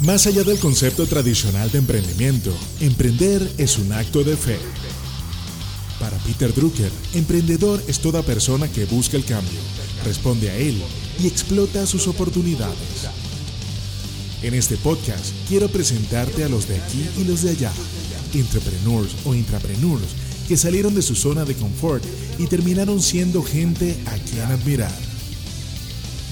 Más allá del concepto tradicional de emprendimiento, emprender es un acto de fe. Para Peter Drucker, emprendedor es toda persona que busca el cambio, responde a él y explota sus oportunidades. En este podcast quiero presentarte a los de aquí y los de allá, entrepreneurs o intrapreneurs que salieron de su zona de confort y terminaron siendo gente a quien admirar.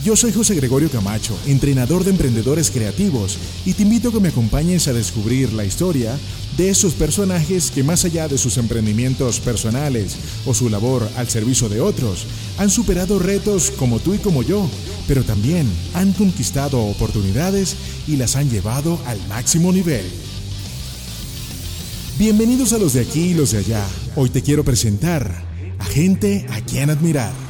Yo soy José Gregorio Camacho, entrenador de emprendedores creativos, y te invito a que me acompañes a descubrir la historia de esos personajes que más allá de sus emprendimientos personales o su labor al servicio de otros, han superado retos como tú y como yo, pero también han conquistado oportunidades y las han llevado al máximo nivel. Bienvenidos a los de aquí y los de allá. Hoy te quiero presentar a gente a quien admirar.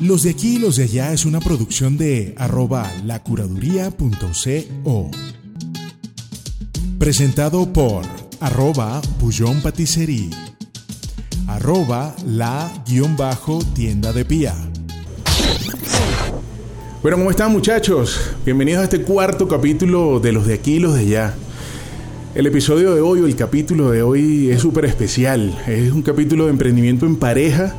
Los de aquí y los de allá es una producción de arroba lacuraduría.co. Presentado por arroba Bullón Patisserie, arroba la guion bajo tienda de pía. Bueno, ¿cómo están muchachos? Bienvenidos a este cuarto capítulo de los de aquí y los de allá. El episodio de hoy o el capítulo de hoy es súper especial. Es un capítulo de emprendimiento en pareja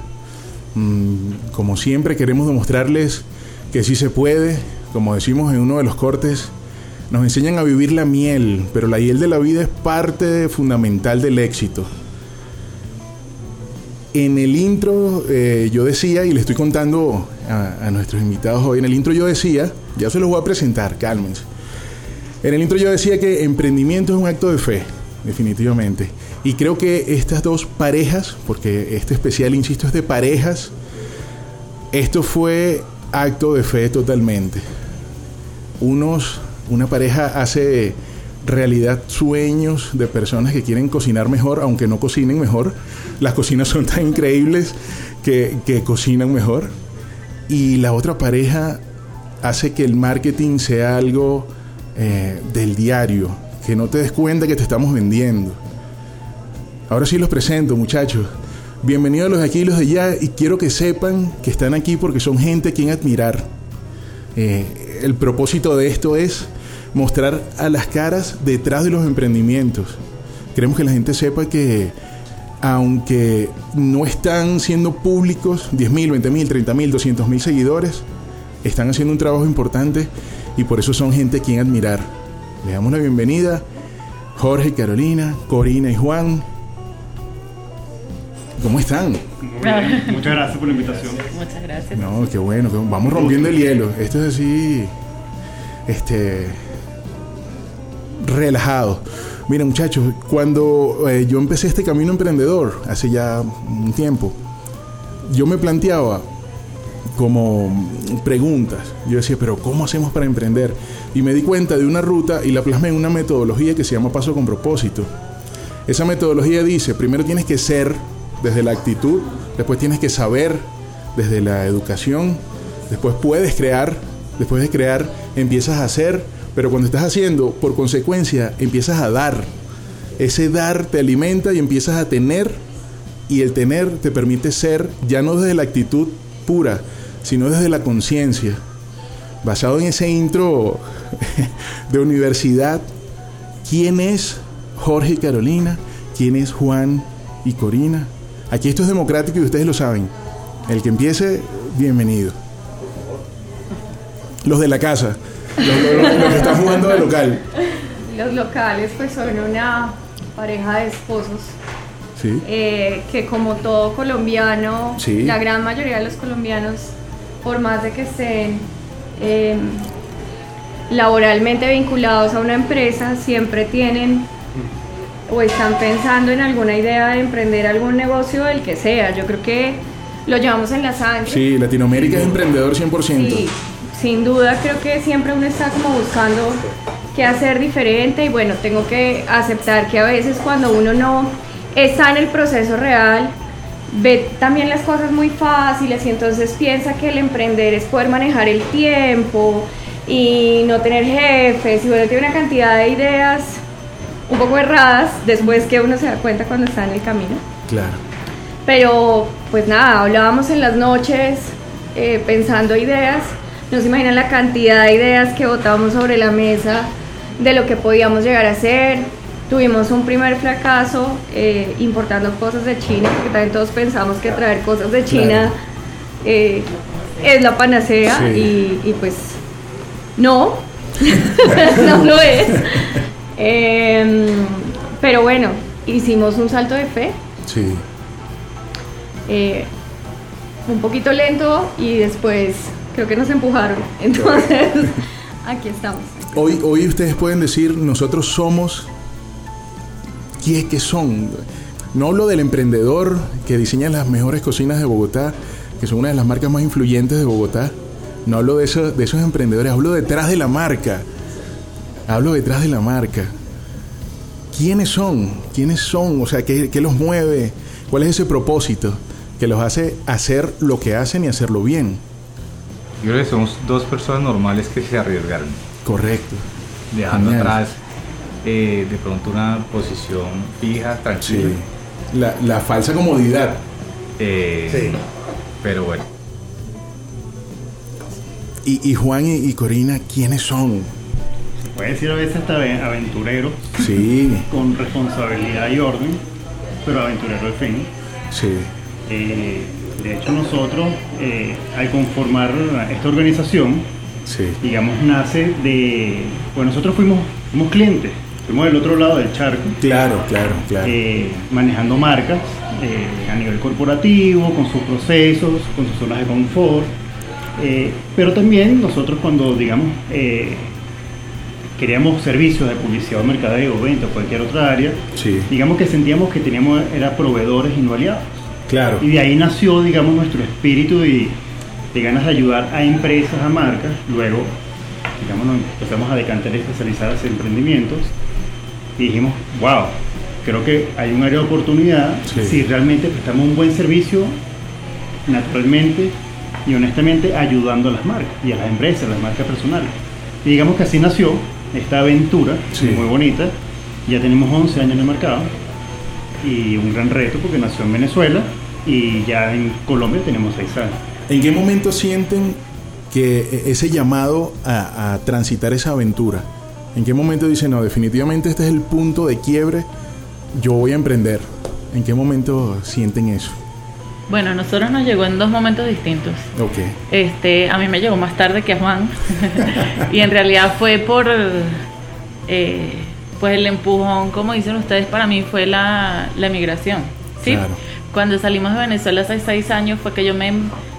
como siempre queremos demostrarles que sí se puede, como decimos en uno de los cortes, nos enseñan a vivir la miel, pero la hiel de la vida es parte fundamental del éxito. En el intro eh, yo decía, y le estoy contando a, a, nuestros invitados hoy, en el intro yo decía, ya se los voy a presentar, cálmense. En el intro yo decía que emprendimiento es un acto de fe, definitivamente. Y creo que estas dos parejas, porque este especial, insisto, es de parejas, esto fue acto de fe totalmente. Unos, una pareja hace realidad sueños de personas que quieren cocinar mejor, aunque no cocinen mejor. Las cocinas son tan increíbles que, que cocinan mejor. Y la otra pareja hace que el marketing sea algo eh, del diario, que no te des cuenta que te estamos vendiendo. Ahora sí los presento, muchachos. Bienvenidos a los de aquí y los de allá y quiero que sepan que están aquí porque son gente a quien admirar. Eh, el propósito de esto es mostrar a las caras detrás de los emprendimientos. Queremos que la gente sepa que aunque no están siendo públicos 10.000, 20.000, 30.000, 200.000 seguidores, están haciendo un trabajo importante y por eso son gente a quien admirar. Le damos la bienvenida Jorge, Carolina, Corina y Juan. ¿Cómo están? Muchas gracias por la invitación. Muchas gracias. No, qué bueno, vamos rompiendo el hielo. Esto es así, este, relajado. Mira, muchachos, cuando eh, yo empecé este camino emprendedor, hace ya un tiempo, yo me planteaba como preguntas. Yo decía, pero ¿cómo hacemos para emprender? Y me di cuenta de una ruta y la plasmé en una metodología que se llama Paso con propósito. Esa metodología dice, primero tienes que ser desde la actitud, después tienes que saber desde la educación, después puedes crear, después de crear empiezas a hacer, pero cuando estás haciendo, por consecuencia, empiezas a dar. Ese dar te alimenta y empiezas a tener, y el tener te permite ser ya no desde la actitud pura, sino desde la conciencia. Basado en ese intro de universidad, ¿quién es Jorge y Carolina? ¿Quién es Juan y Corina? Aquí esto es democrático y ustedes lo saben. El que empiece, bienvenido. Los de la casa, los, los, que están jugando de local. Los locales pues son una pareja de esposos. Sí. Eh, que como todo colombiano, Sí. la gran mayoría de los colombianos, por más de que estén eh, laboralmente vinculados a una empresa, siempre tienen o están pensando en alguna idea de emprender algún negocio, el que sea. Yo creo que lo llevamos en la sangre. Sí, Latinoamérica es emprendedor 100%. Sí, sin duda creo que siempre uno está como buscando qué hacer diferente y bueno, tengo que aceptar que a veces cuando uno no está en el proceso real, ve también las cosas muy fáciles y entonces piensa que el emprender es poder manejar el tiempo y no tener jefes y bueno, tiene una cantidad de ideas un poco erradas después que uno se da cuenta cuando está en el camino. Claro. Pero pues nada, hablábamos en las noches eh, pensando ideas, no se imaginan la cantidad de ideas que botábamos sobre la mesa de lo que podíamos llegar a hacer. Tuvimos un primer fracaso eh, importando cosas de China, porque también todos pensamos que traer cosas de China eh, es la panacea y, y, pues no, no lo es. Em, pero bueno, hicimos un salto de fe. Sí. Eh, un poquito lento y después creo que nos empujaron. Entonces, aquí estamos. Hoy, hoy ustedes pueden decir, nosotros somos, ¿qué, son? No hablo del emprendedor que diseña las mejores cocinas de Bogotá, que son una de las marcas más influyentes de Bogotá. No hablo de, eso, de esos emprendedores, hablo detrás de la marca. Hablo detrás de la marca. ¿Quiénes son? ¿Quiénes son? O sea, ¿qué, qué los mueve? ¿Cuál es ese propósito que los hace hacer lo que hacen y hacerlo bien? Yo creo que somos dos personas normales que se arriesgaron. Correcto. Dejando atrás eh, de pronto una posición fija, tranquila. Sí. La, falsa comodidad. Eh, sí. Pero bueno. Y, Juan y, Corina, ¿quiénes son? Puede decir a veces hasta aventurero. Sí. Con responsabilidad y orden, pero aventurero de fin. Sí. Eh, de hecho, nosotros, eh, al conformar esta organización, digamos, nace de. Bueno, nosotros fuimos, fuimos clientes, fuimos del otro lado del charco. Claro, claro, claro. Eh, manejando marcas a nivel corporativo, con sus procesos, con sus zonas de confort. pero también nosotros, cuando, digamos, queríamos servicios de publicidad o mercadeo, venta o cualquier otra área, digamos que sentíamos que teníamos era proveedores y no aliados. Claro. Y de ahí nació, digamos, nuestro espíritu de, de ganas de ayudar a empresas, a marcas. Luego, digamos, nos empezamos a decantar y especializar en emprendimientos. Y dijimos, wow, creo que hay un área de oportunidad si realmente prestamos un buen servicio, naturalmente y honestamente ayudando a las marcas y a las empresas, a las marcas personales. Y digamos que así nació esta aventura, muy bonita. Ya tenemos 11 años en el mercado y un gran reto porque nació en Venezuela y ya en Colombia tenemos seis años. ¿En qué momento sienten que e-, ese llamado a, transitar esa aventura? ¿En qué momento dicen, no, definitivamente este es el punto de quiebre, yo voy a emprender? ¿En qué momento sienten eso? Bueno, a nosotros nos llegó en dos momentos distintos. Ok. Este, a mí me llegó más tarde que a Juan. y en realidad fue por eh, pues el empujón, como dicen ustedes, para mí fue la, la emigración. ¿sí? Cuando salimos de Venezuela hace seis años fue que yo me,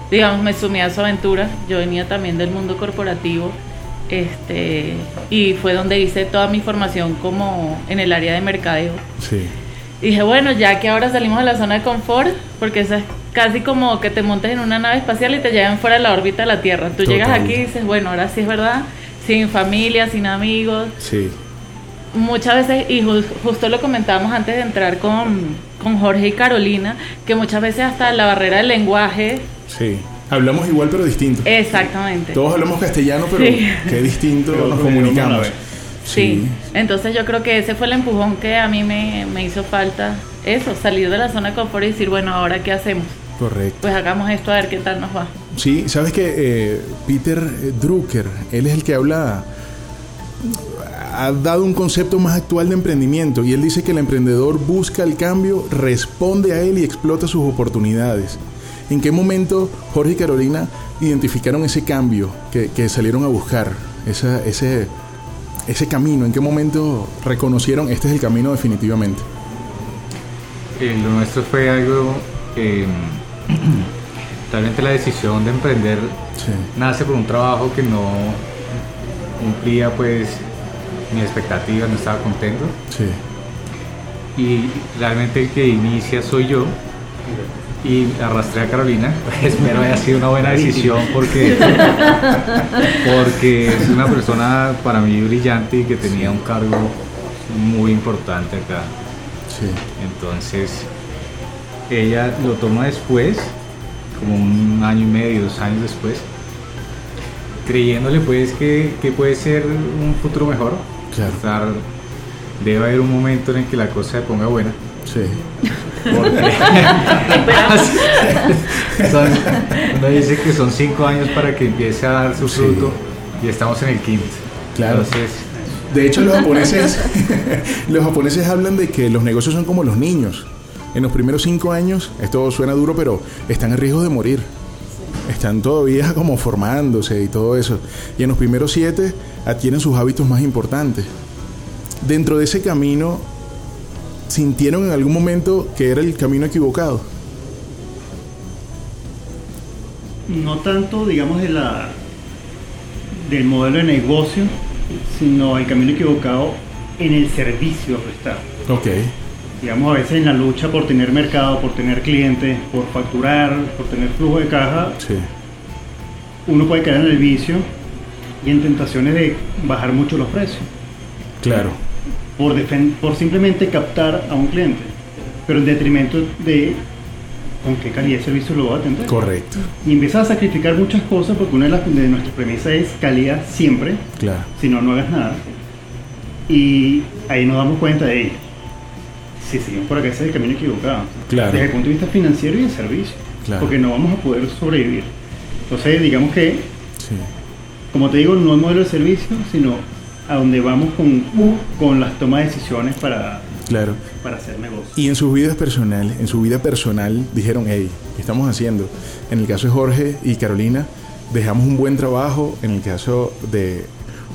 digamos, me sumí a su aventura. Yo venía también del mundo corporativo este, y fue donde hice toda mi formación como en el área de mercadeo. Sí. dije, bueno, ya que ahora salimos de la zona de confort, porque es casi como que te montes en una nave espacial y te llevan fuera de la órbita de la Tierra. Tú llegas aquí y dices, bueno, ahora sí es verdad, sin familia, sin amigos. Sí muchas veces, y justo lo comentábamos antes de entrar con, Jorge y Carolina, que muchas veces hasta la barrera del lenguaje... Sí, hablamos igual pero distinto. Exactamente. Todos hablamos castellano, pero qué distinto nos comunicamos. Sí. entonces yo creo que ese fue el empujón que a mí me, hizo falta, eso, salir de la zona de confort y decir, bueno, ahora qué hacemos. Correcto. Pues hagamos esto a ver qué tal nos va. Sí, sabes que eh, Peter Drucker, él es el que habla ha dado un concepto más actual de emprendimiento y él dice que el emprendedor busca el cambio, responde a él y explota sus oportunidades. ¿En qué momento Jorge y Carolina identificaron ese cambio que, salieron a buscar, ese, ese camino? ¿En qué momento reconocieron este es el camino definitivamente? Eh, lo nuestro fue algo, eh, realmente la decisión de emprender nace por un trabajo que no cumplía pues mis expectativas, no estaba contento. Sí. Y realmente el que inicia soy yo. Y arrastré a Carolina. Espero haya sido una buena decisión porque, porque es una persona para mí brillante y que tenía un cargo muy importante acá. Sí. Entonces, ella lo toma después, como un año y medio, dos años después, creyéndole pues que, que puede ser un futuro mejor Claro. debe haber un momento en el que la cosa se ponga buena. Sí. uno dice que son cinco años para que empiece a dar su fruto y estamos en el quinto. Claro. de hecho, los japoneses, los japoneses hablan de que los negocios son como los niños. En los primeros cinco años, esto suena duro, pero están en riesgo de morir. Están todavía como formándose y todo eso. Y en los primeros siete adquieren sus hábitos más importantes. Dentro de ese camino, ¿sintieron en algún momento que era el camino equivocado? No tanto, digamos, de la, del modelo de negocio, sino el camino equivocado en el servicio prestado. Ok. Digamos, a veces en la lucha por tener mercado, por tener clientes, por facturar, por tener flujo de caja, uno puede caer en el vicio y en tentaciones de bajar mucho los precios. Claro. Por, por simplemente captar a un cliente, pero en detrimento de con qué calidad de servicio lo va a atender. Correcto. Y empiezas a sacrificar muchas cosas porque una de, las, de nuestras premisas es calidad siempre. Claro. Si no, no hagas nada. Y ahí nos damos cuenta de, si seguimos por acá, ese es el camino equivocado. Claro. Desde el punto de vista financiero y de servicio. Claro. Porque no vamos a poder sobrevivir. Entonces, digamos que, sí. como te digo, no el modelo de servicio, sino a donde vamos con, con las tomas de decisiones para Claro. Para hacer negocio. Y en sus vidas personal, en su vida personal, dijeron, hey, ¿qué estamos haciendo? En el caso de Jorge y Carolina, dejamos un buen trabajo. En el caso de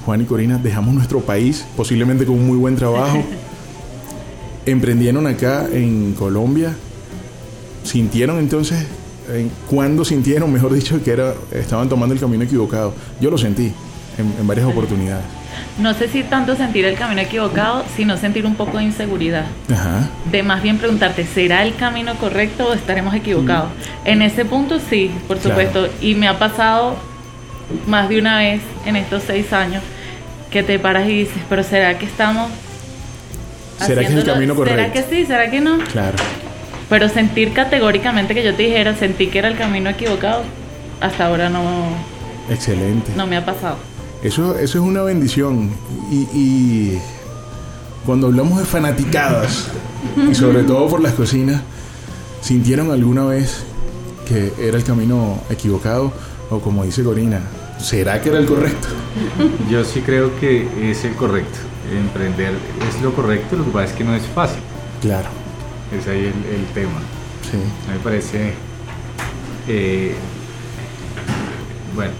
Juan y Corina, dejamos nuestro país, posiblemente con un muy buen trabajo. Emprendieron acá en Colombia. ¿Sintieron entonces, cuándo sintieron, mejor dicho, que era, estaban tomando el camino equivocado? Yo lo sentí en, en varias oportunidades no sé si tanto sentir el camino equivocado, sino sentir un poco de inseguridad. Ajá. De más bien preguntarte, ¿será el camino correcto o estaremos equivocados? Mm. En ese punto sí, por supuesto. Y me ha pasado más de una vez en estos seis años que te paras y dices, pero ¿será que estamos... ¿Será que es el camino correcto? ¿Será que sí? ¿Será que no? Claro. Pero sentir categóricamente que yo te dijera, sentí que era el camino equivocado, hasta ahora no... Excelente. No me ha pasado. Eso, eso es una bendición. Y, cuando hablamos de fanaticadas, y sobre todo por las cocinas, ¿sintieron alguna vez que era el camino equivocado? O como dice Corina, ¿será que era el correcto? Yo sí creo que es el correcto. Emprender es lo correcto, lo que pasa es que no es fácil. Claro. Es ahí el, tema. Sí. me parece. Eh, bueno,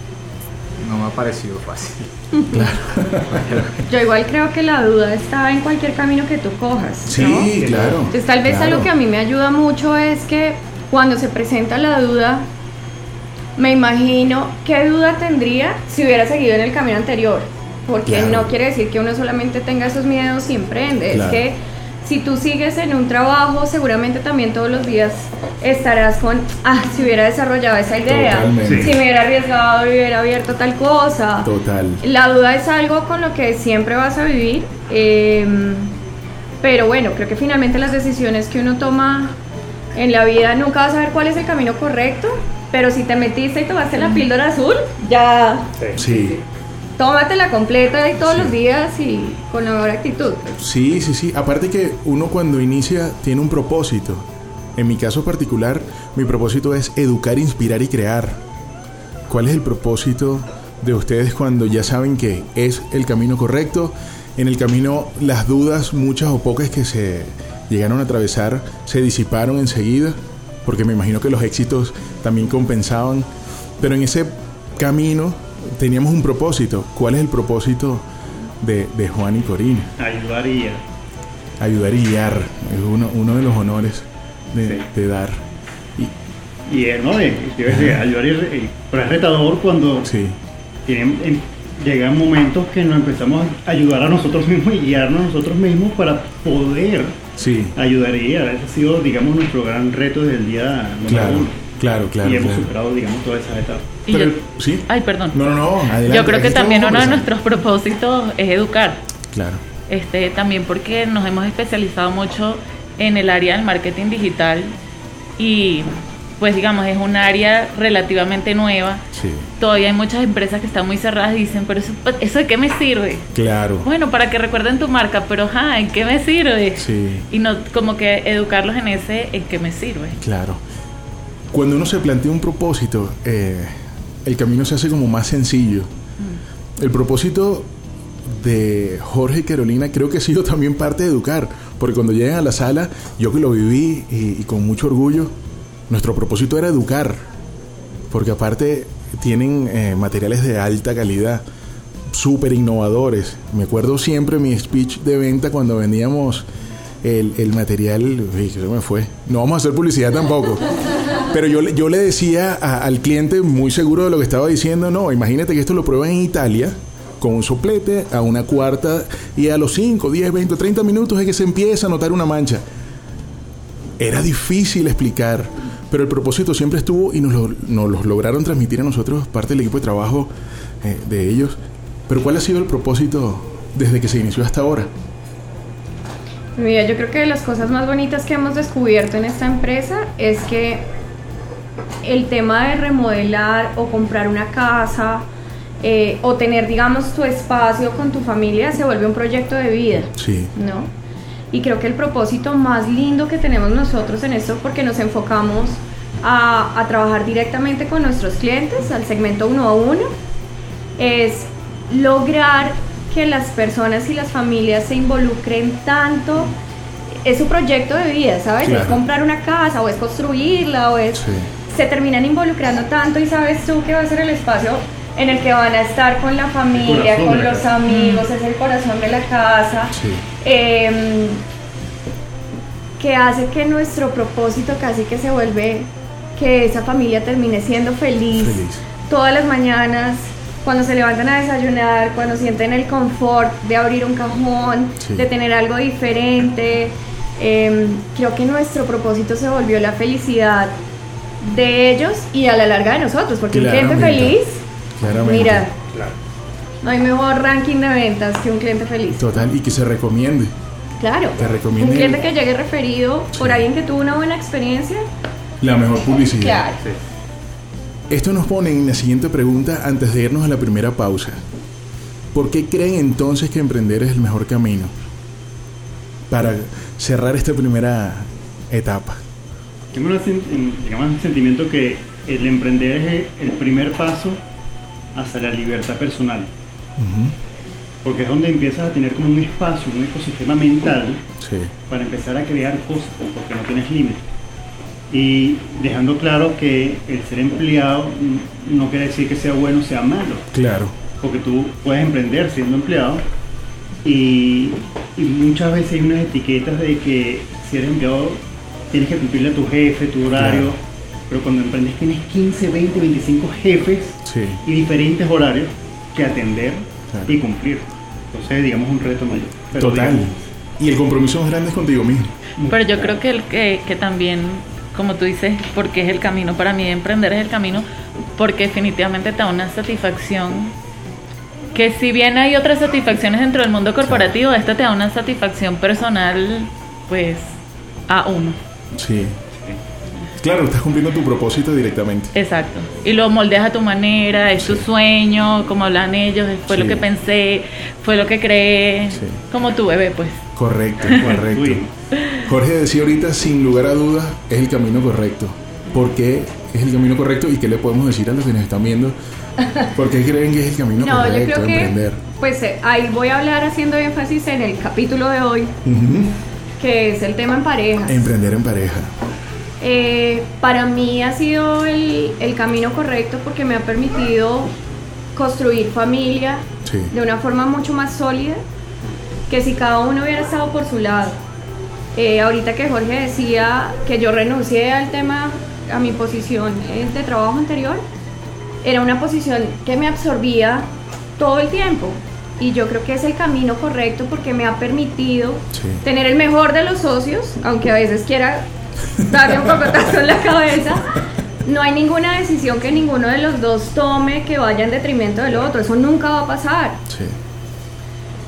no me ha parecido fácil. Yo igual creo que la duda está en cualquier camino que tú cojas. Sí, claro. Entonces tal vez algo que a mí me ayuda mucho es que cuando se presenta la duda, me imagino qué duda tendría si hubiera seguido en el camino anterior. Porque no quiere decir que uno solamente tenga esos miedos y emprende. Es que si tú sigues en un trabajo, seguramente también todos los días estarás con, ah, si hubiera desarrollado esa idea, si me hubiera arriesgado y hubiera abierto tal cosa. Total. La duda es algo con lo que siempre vas a vivir, em, pero bueno, creo que finalmente las decisiones que uno toma en la vida nunca vas a saber cuál es el camino correcto, pero si te metiste y tomaste la píldora azul, ya... sí tómatela completa y todos los días y con la mejor actitud. Sí, sí, sí. Aparte que uno cuando inicia tiene un propósito. En mi caso particular, mi propósito es educar, inspirar y crear. ¿Cuál es el propósito de ustedes cuando ya saben que es el camino correcto? En el camino las dudas, muchas o pocas que se llegaron a atravesar, se disiparon enseguida, porque me imagino que los éxitos también compensaban. Pero en ese camino teníamos un propósito. ¿Cuál es el propósito de, Juan y Corina? Ayudar y guiar. Ayudar y guiar. Es uno, uno de los honores de, dar. Y, y ¿no? De, ayudar y, pero es retador cuando sí. tienen, llegan momentos que nos empezamos a ayudar a nosotros mismos y guiarnos a nosotros mismos para poder sí. ayudar y guiar. Ese ha sido, digamos, nuestro gran reto desde el día claro. Claro, claro. Y hemos superado, digamos, todas esas etapas. ¿Sí? Ay, perdón. No, no, no. Adelante. Yo creo que también uno de nuestros propósitos es educar. Claro. Este, también porque nos hemos especializado mucho en el área del marketing digital y pues digamos es un área relativamente nueva. Sí. Todavía hay muchas empresas que están muy cerradas y dicen, pero eso, eso de qué me sirve? Claro. Bueno, para que recuerden tu marca, pero ajá, ¿en qué me sirve? Sí. Y no como que educarlos en ese, ¿en qué me sirve? Claro. cuando uno se plantea un propósito, eh, el camino se hace como más sencillo. Mm. El propósito de Jorge y Carolina creo que ha sido también parte de educar, porque cuando llegan a la sala, yo que lo viví y, con mucho orgullo, nuestro propósito era educar, porque aparte tienen eh, materiales de alta calidad, súper innovadores. Me acuerdo siempre mi speech de venta cuando vendíamos el, el material, uy, que se me fue. No vamos a hacer publicidad tampoco. Pero yo, yo le decía al cliente, muy seguro de lo que estaba diciendo, no, imagínate que esto lo pruebas en Italia con un soplete a una cuarta y a los 5, 10, 20, 30 minutos es que se empieza a notar una mancha. Era difícil explicar, pero el propósito siempre estuvo y nos lo, nos lograron transmitir a nosotros, parte del equipo de trabajo eh, de ellos. Pero ¿cuál ha sido el propósito desde que se inició hasta ahora? Mira, yo creo que las cosas más bonitas que hemos descubierto en esta empresa es que el tema de remodelar o comprar una casa eh, o tener, digamos, tu espacio con tu familia se vuelve un proyecto de vida. Sí. ¿No? Y creo que el propósito más lindo que tenemos nosotros en esto, porque nos enfocamos a, a trabajar directamente con nuestros clientes, al segmento uno a uno, es lograr que las personas y las familias se involucren tanto es su proyecto de vida, ¿sabes? Es comprar una casa o es construirla o es... Se terminan involucrando tanto y sabes tú que va a ser el espacio en el que van a estar con la familia, con los amigos, es el corazón de la casa, em, que hace que nuestro propósito casi que se vuelve que esa familia termine siendo feliz, todas las mañanas, cuando se levantan a desayunar, cuando sienten el confort de abrir un cajón, de tener algo diferente. Em, creo que nuestro propósito se volvió la felicidad de ellos y a la larga de nosotros, porque un cliente feliz, mira, no hay mejor ranking de ventas que un cliente feliz. Total, y que se recomiende. Claro, un cliente que llegue referido por alguien que tuvo una buena experiencia. La mejor publicidad. Claro. Esto nos pone en la siguiente pregunta antes de irnos a la primera pausa. ¿Por qué creen entonces que emprender es el mejor camino para cerrar esta primera etapa? Tengo un sentimiento que el emprender es el primer paso hacia la libertad personal. Porque es donde empiezas a tener como un espacio, un ecosistema mental para empezar a crear cosas, porque no tienes límites y dejando claro que el ser empleado no quiere decir que sea bueno o sea malo. Claro. Porque tú puedes emprender siendo empleado y, muchas veces hay unas etiquetas de que si eres empleado tienes que cumplirle a tu jefe, tu horario, pero cuando emprendes tienes 15, 20, 25 jefes y diferentes horarios que atender y cumplir. Entonces, digamos, un reto mayor. Total. y el compromiso más grande es contigo mismo. Pero yo creo que, el, que, que también como tú dices, porque es el camino. Para mí emprender es el camino porque definitivamente te da una satisfacción que si bien hay otras satisfacciones dentro del mundo corporativo, esta te da una satisfacción personal, pues, a uno. Sí. Claro, estás cumpliendo tu propósito directamente. Exacto. Y lo moldeas a tu manera, es tu sueño, como hablan ellos, fue lo que pensé, fue lo que creé, como tu bebé, pues. Correcto, correcto. Jorge decía ahorita, sin lugar a dudas, es el camino correcto. ¿Por qué es el camino correcto y qué le podemos decir a los que nos están viendo? ¿Por qué creen que es el camino no, correcto yo creo que, emprender? Pues eh, ahí voy a hablar haciendo énfasis en el capítulo de hoy, que es el tema en pareja. Emprender en pareja. Eh, para mí ha sido el, el, camino correcto porque me ha permitido construir familia de una forma mucho más sólida que si cada uno hubiera estado por su lado. Eh, ahorita que Jorge decía que yo renuncié al tema, a mi posición de trabajo anterior, era una posición que me absorbía todo el tiempo. Y yo creo que es el camino correcto porque me ha permitido tener el mejor de los socios, aunque a veces quiera darle un cocotazo en la cabeza. No hay ninguna decisión que ninguno de los dos tome que vaya en detrimento del otro. Eso nunca va a pasar.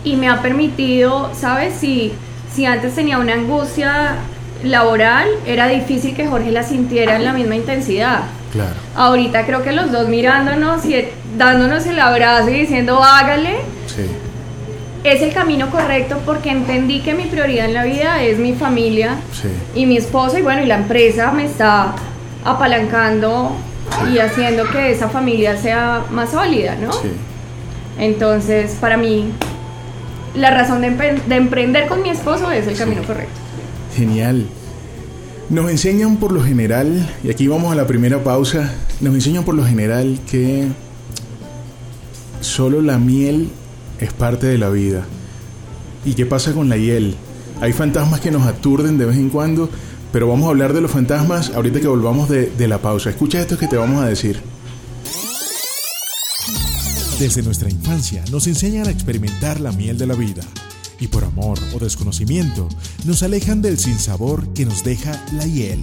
Y me ha permitido, ¿sabes? Si si antes tenía una angustia laboral, era difícil que Jorge la sintiera en la misma intensidad. Claro. Ahorita creo que los dos mirándonos y dándonos el abrazo y diciendo hágale. Sí. Es el camino correcto porque entendí que mi prioridad en la vida es mi familia y mi esposo y bueno, y la empresa me está apalancando y haciendo que esa familia sea más sólida, ¿no? Sí. Entonces, para mí, la razón de, emprender con mi esposo es el camino correcto. Genial. Nos enseñan por lo general, y aquí vamos a la primera pausa, nos enseñan por lo general que solo la miel es parte de la vida. ¿Y qué pasa con la hiel? Hay fantasmas que nos aturden de vez en cuando, pero vamos a hablar de los fantasmas ahorita que volvamos de, de la pausa. Escucha esto que te vamos a decir. Desde nuestra infancia nos enseñan a experimentar la miel de la vida y por amor o desconocimiento nos alejan del sinsabor que nos deja la hiel.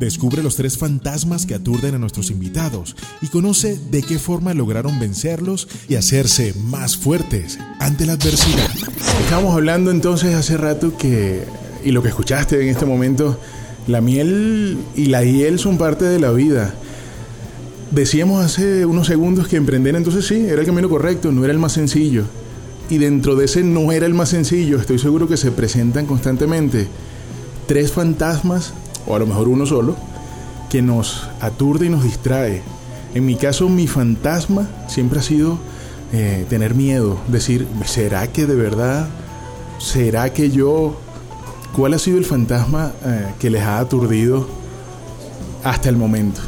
Descubre los tres fantasmas que aturden a nuestros invitados y conoce de qué forma lograron vencerlos y hacerse más fuertes ante la adversidad. Estábamos hablando entonces hace rato que, y lo que escuchaste en este momento, la miel y la hiel son parte de la vida. Decíamos hace unos segundos que emprender entonces sí, era el camino correcto, no era el más sencillo. Y dentro de ese no era el más sencillo, estoy seguro que se presentan constantemente tres fantasmas, o a lo mejor uno solo, que nos aturde y nos distrae. En mi caso, mi fantasma siempre ha sido eh, tener miedo, decir, ¿será que de verdad? ¿Será que yo? ¿Cuál ha sido el fantasma eh, que les ha aturdido hasta el momento?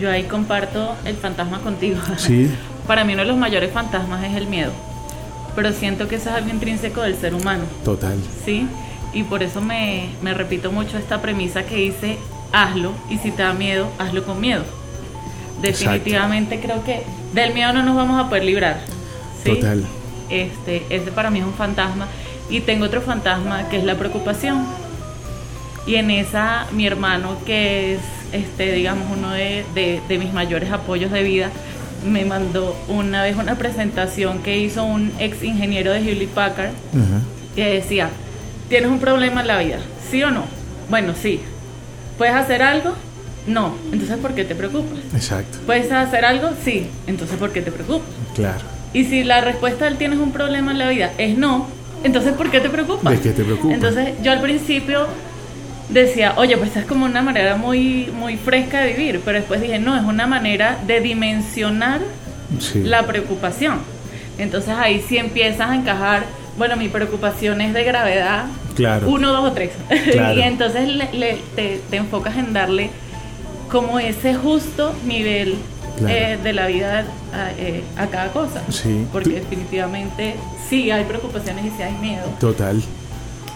Yo ahí comparto el fantasma contigo. Sí. Para mí uno de los mayores fantasmas es el miedo. Pero siento que eso es algo intrínseco del ser humano. Total. Sí. Y por eso me, repito mucho esta premisa que dice, hazlo. Y si te da miedo, hazlo con miedo. Definitivamente creo que del miedo no nos vamos a poder librar. ¿sí? Total. Este, ese para mí es un fantasma. Y tengo otro fantasma que es la preocupación. Y en esa mi hermano que es este, digamos, uno de, mis mayores apoyos de vida, me mandó una vez una presentación que hizo un ex ingeniero de Hewlett Packard que decía, ¿tienes un problema en la vida? ¿Sí o no? Bueno, sí. ¿Puedes hacer algo? No. Entonces, ¿por qué te preocupas? Exacto. ¿Puedes hacer algo? Sí. Entonces, ¿por qué te preocupas? Claro. Y si la respuesta del tienes un problema en la vida es no, entonces, ¿por qué te preocupas? ¿De qué te preocupas? Entonces, yo al principio decía, oye, pues es como una manera muy, muy fresca de vivir, pero después dije, no, es una manera de dimensionar la preocupación. Entonces ahí sí empiezas a encajar, bueno, mi preocupación es de gravedad claro. uno, dos o tres. y entonces te, enfocas en darle como ese justo nivel eh, de la vida a, eh, a cada cosa. Sí. Porque definitivamente sí hay preocupaciones y sí hay miedo. Total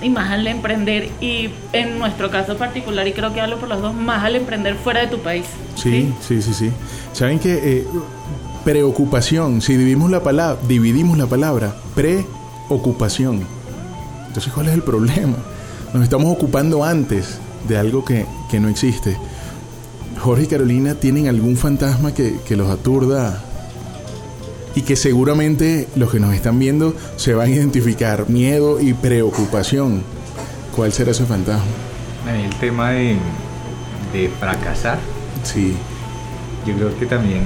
y más al emprender y en nuestro caso particular y creo que hablo por los dos más al emprender fuera de tu país sí sí sí sí, saben que eh, preocupación si dividimos la palabra dividimos la palabra preocupación entonces cuál es el problema nos estamos ocupando antes de algo que, que no existe Jorge y Carolina tienen algún fantasma que, que los aturda y que seguramente los que nos están viendo se van a identificar miedo y preocupación. ¿Cuál será ese fantasma? El tema de, fracasar. Sí. Yo creo que también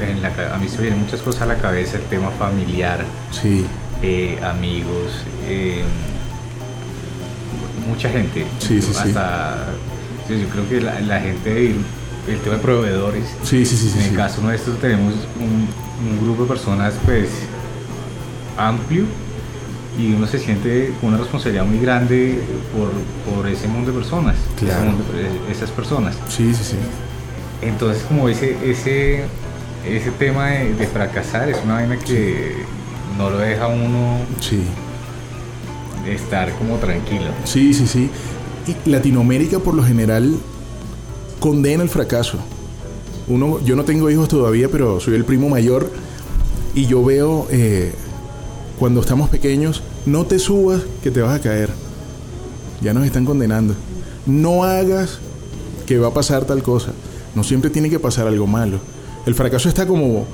eh, a mí se vienen muchas cosas a la cabeza, el tema familiar, sí. Eh, amigos, eh, mucha gente. Sí, sí, hasta, sí. Yo creo que la, gente, el tema de proveedores. Sí, sí, sí. En el caso nuestro tenemos un, un grupo de personas pues amplio y uno se siente con una responsabilidad muy grande por, por ese mundo de personas, esas personas. Sí, sí, sí. Entonces como ese, ese, ese tema de, fracasar es una vaina que no lo deja uno sí. estar como tranquilo. Sí, sí, sí. Y Latinoamérica por lo general condena el fracaso uno, yo no tengo hijos todavía, pero soy el primo mayor y yo veo eh, cuando estamos pequeños, no te subas que te vas a caer. Ya nos están condenando. No hagas que va a pasar tal cosa. No siempre tiene que pasar algo malo. El fracaso está como,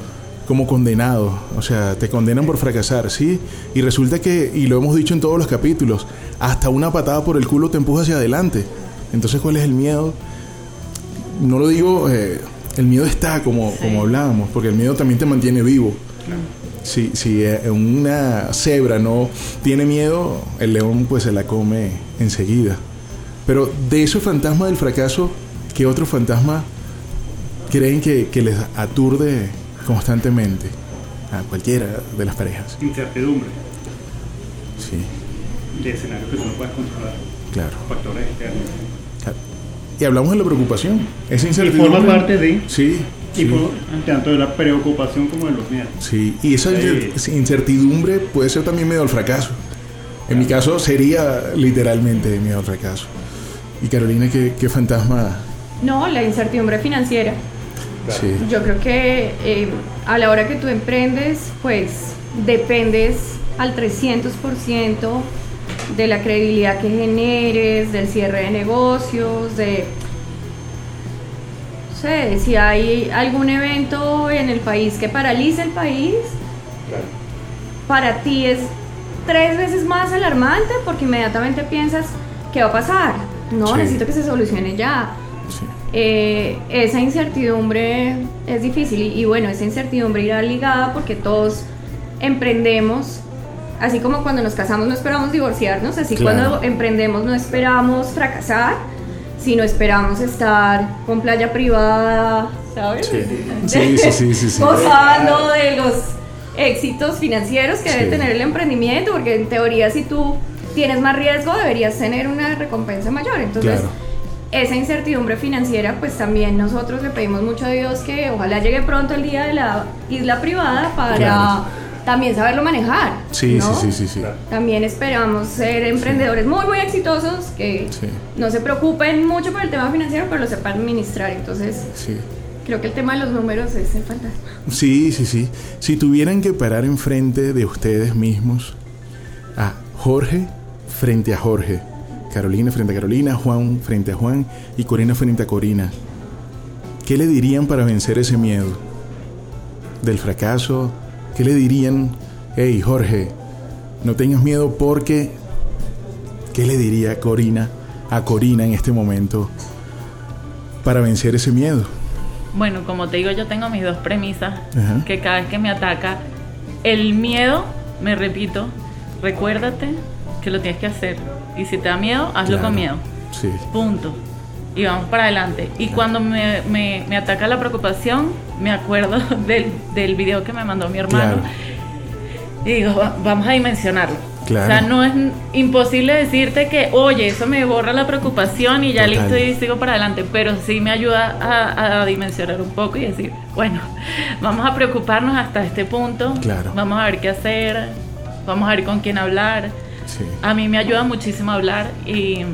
como condenado. O sea, te condenan por fracasar, ¿sí? Y resulta que, y lo hemos dicho en todos los capítulos, hasta una patada por el culo te empuja hacia adelante. Entonces, ¿cuál es el miedo? No lo digo eh, el miedo está, como, como hablábamos, porque el miedo también te mantiene vivo. Si, si eh, una cebra no tiene miedo, el león pues se la come enseguida. Pero de ese fantasma del fracaso, ¿qué otro fantasma creen que, que les aturde constantemente a cualquiera de las parejas? Incertidumbre. Sí. De escenarios que tú no puedes controlar. Claro. Factores externos. Claro. Y hablamos de la preocupación. Esa Y incertidumbre. forma parte de. Sí. Y sí. por- tanto de la preocupación como de los miedos. Sí, y esa Sí. incertidumbre puede ser también miedo al fracaso. En mi caso sería literalmente miedo al fracaso. Y Carolina, ¿qué, qué fantasma? No, la incertidumbre financiera. Sí, Yo creo que eh, a la hora que tú emprendes, pues dependes al 300% de la credibilidad que generes, del cierre de negocios, de... No sé, si hay algún evento en el país que paralice el país, para ti es tres veces más alarmante porque inmediatamente piensas, ¿qué va a pasar? No, Sí. necesito que se solucione ya sí, eh, esa incertidumbre es difícil y, y bueno, esa incertidumbre irá ligada porque todos emprendemos, así como cuando nos casamos no esperamos divorciarnos, así Claro. cuando emprendemos no esperamos fracasar, sino esperamos estar con playa privada, ¿sabes? sí, sí, sí, sí, sí, sí. Gozando de los éxitos financieros que debe tener el emprendimiento, porque en teoría si tú tienes más riesgo deberías tener una recompensa mayor, entonces Claro. Esa incertidumbre financiera, pues también nosotros le pedimos mucho a Dios que ojalá llegue pronto el día de la isla privada para Claro. también saberlo manejar. Sí, ¿no? sí, sí, sí, sí. También esperamos ser emprendedores muy, muy exitosos que Sí. no se preocupen mucho por el tema financiero, pero lo sepan administrar. Entonces, Sí. creo que el tema de los números es el fantasma. Sí, sí, sí. Si tuvieran que parar enfrente de ustedes mismos a Jorge frente a Jorge, Carolina frente a Carolina, Juan frente a Juan y Corina frente a Corina, ¿qué le dirían para vencer ese miedo? Del fracaso, ¿qué le dirían? Hey, Jorge, no tengas miedo porque... ¿Qué le diría Corina a Corina en este momento para vencer ese miedo? Bueno, como te digo, yo tengo mis dos premisas, Ajá. que cada vez que me ataca el miedo, me repito, recuérdate que lo tienes que hacer. Y si te da miedo, hazlo Claro. con miedo. Sí. Punto. Y vamos para adelante. Y cuando me, me- me ataca la preocupación, me acuerdo del, del video que me mandó mi hermano. Claro. Y digo, "Va- vamos a dimensionarlo. Claro. O sea, no es imposible decirte que, oye, eso me borra la preocupación y ya Total. listo y sigo para adelante, pero sí me ayuda a, a dimensionar un poco y decir, bueno, vamos a preocuparnos hasta este punto, Claro. vamos a ver qué hacer, vamos a ver con quién hablar. Sí. A mí me ayuda muchísimo a hablar y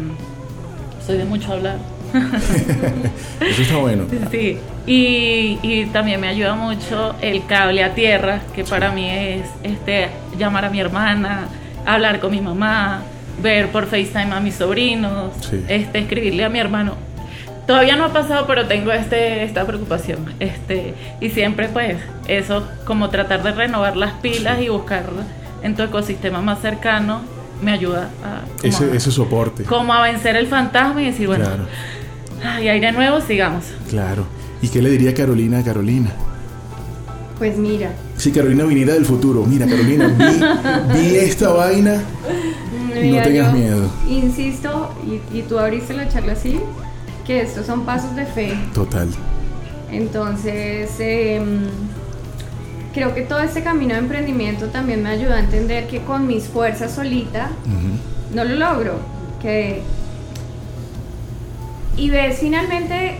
soy de mucho hablar. Eso está bueno. Sí, y, y también me ayuda mucho el cable a tierra, que para mí es este llamar a mi hermana, hablar con mi mamá, ver por FaceTime a mis sobrinos, Sí. este escribirle a mi hermano. Todavía no ha pasado, pero tengo este esta preocupación. Este, y siempre pues eso como tratar de renovar las pilas y buscar en tu ecosistema más cercano me ayuda a Ese, a- ese soporte. como a vencer el fantasma y decir, bueno, Claro, ay, aire nuevo, sigamos. claro. ¿Y qué le diría Carolina a Carolina? Pues mira, Si Carolina viniera del futuro, mira Carolina, vi, vi esta vaina. mira, tengas yo miedo. Insisto, y, y tú abriste la charla así, que estos son pasos de fe. Total. Entonces, em, creo que todo este camino de emprendimiento también me ayuda a entender que con mis fuerzas solita no lo logro. Que... Y ves finalmente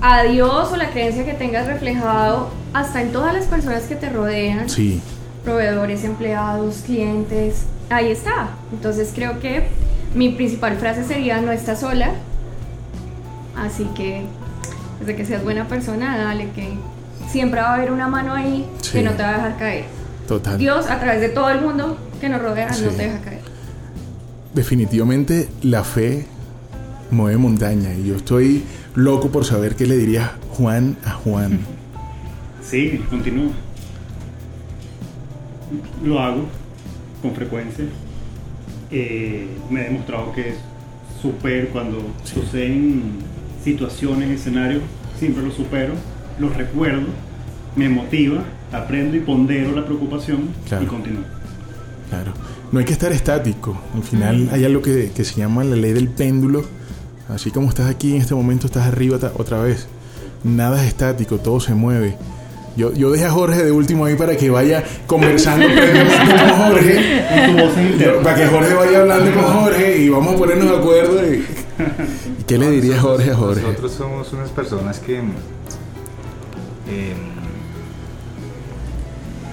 a Dios o la creencia que tengas reflejado hasta en todas las personas que te rodean, Sí, proveedores, empleados, clientes, ahí está. Entonces creo que mi principal frase sería no estás sola. Así que desde que seas buena persona, dale que siempre va a haber una mano ahí Sí. que no te va a dejar caer. total. Dios a través de todo el mundo que nos rodea Sí. no te deja caer. Definitivamente la fe mueve montaña y yo estoy loco por saber qué le diría Juan a Juan. Sí, continúo. Lo hago con frecuencia. Eh, me he demostrado que supero cuando suceden situaciones, escenarios, siempre los supero, los recuerdo, me motiva, aprendo y pondero la preocupación Claro. y continúo. Claro. No hay que estar estático. Al final hay algo que, que se llama la ley del péndulo, Así como estás aquí en este momento, estás arriba otra vez. Nada es estático, todo se mueve. Yo, yo dejé a Jorge de último ahí para que vaya conversando con Jorge. para que Jorge vaya hablando con Jorge y vamos a ponernos de acuerdo. Y, ¿Qué le diría Jorge a Jorge? Nosotros somos unas personas que em,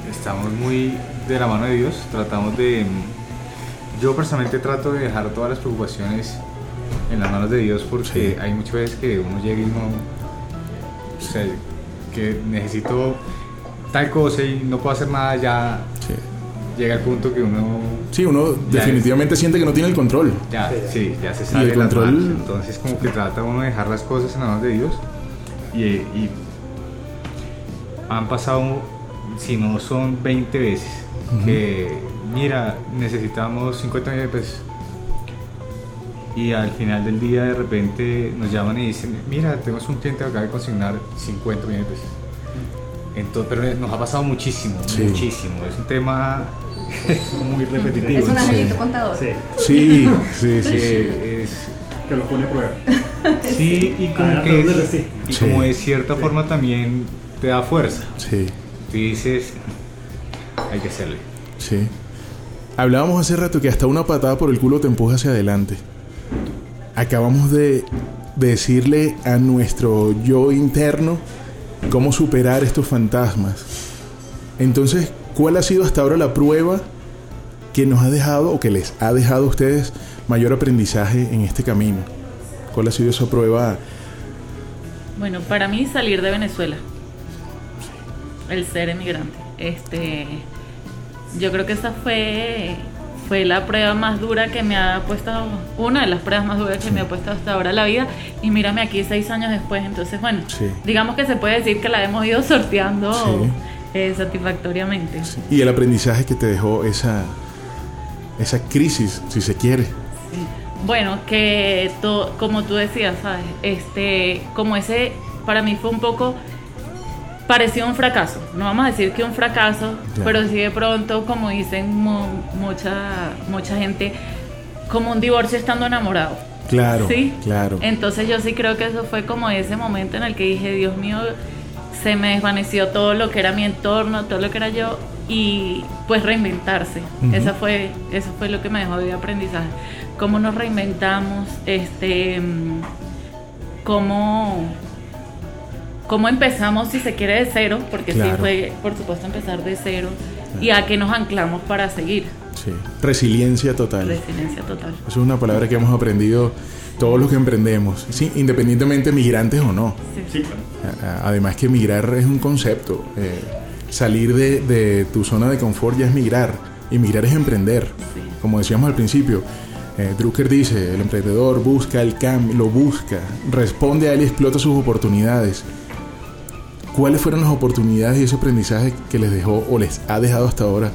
estamos muy de la mano de Dios. Tratamos de. Yo personalmente trato de dejar todas las preocupaciones en las manos de Dios porque hay muchas veces que uno llega y no. O sea, que necesito tal cosa y no puedo hacer nada, ya llega el punto que uno... Sí, uno definitivamente siente que no tiene el control. Ya, sí, ya se sale el control... Entonces como que trata uno de dejar las cosas en las manos de Dios y, han pasado, si no son 20 veces, que mira, necesitamos 50 millones de pesos y al final del día de repente nos llaman y dicen, mira, tenemos un cliente que acaba de consignar 50 millones de pesos. Entonces, pero nos ha pasado muchísimo, muchísimo. Es un tema muy repetitivo. Es un angelito contador. Sí, sí, sí. sí, Es, que lo pone a prueba. Sí, y como, que y como de cierta forma también te da fuerza. Sí. Tú dices, hay que hacerle. Sí. Hablábamos hace rato que hasta una patada por el culo te empuja hacia adelante acabamos de, decirle a nuestro yo interno cómo superar estos fantasmas. Entonces, ¿cuál ha sido hasta ahora la prueba que nos ha dejado o que les ha dejado a ustedes mayor aprendizaje en este camino? ¿Cuál ha sido esa prueba? Bueno, para mí salir de Venezuela. El ser emigrante. Este, yo creo que esa fue fue la prueba más dura que me ha puesto, una de las pruebas más duras que me ha puesto hasta ahora la vida. Y mírame aquí seis años después, entonces bueno, digamos que se puede decir que la hemos ido sorteando eh, satisfactoriamente. Y el aprendizaje que te dejó esa, esa crisis, si se quiere. Bueno, que como tú decías, ¿sabes? Este, como ese, para mí fue un poco pareció un fracaso. No vamos a decir que un fracaso, pero sí de pronto, como dicen mucha, mucha gente, como un divorcio estando enamorado. Claro, ¿Sí? claro. Entonces yo sí creo que eso fue como ese momento en el que dije, Dios mío, se me desvaneció todo lo que era mi entorno, todo lo que era yo y pues reinventarse. Esa fue, eso fue lo que me dejó de aprendizaje. Cómo nos reinventamos, este, mm, cómo cómo empezamos, si se quiere, de cero, porque sí fue, por supuesto, empezar de cero, y a qué nos anclamos para seguir. Sí, resiliencia total. Resiliencia total. Es una palabra que hemos aprendido todos los que emprendemos, sí, independientemente migrantes o no. Sí. Además que migrar es un concepto. Eh, salir de, tu zona de confort ya es migrar, y migrar es emprender. Como decíamos al principio, eh, Drucker dice, el emprendedor busca el cambio, lo busca, responde a él y explota sus oportunidades. ¿Cuáles fueron las oportunidades y ese aprendizaje que les dejó o les ha dejado hasta ahora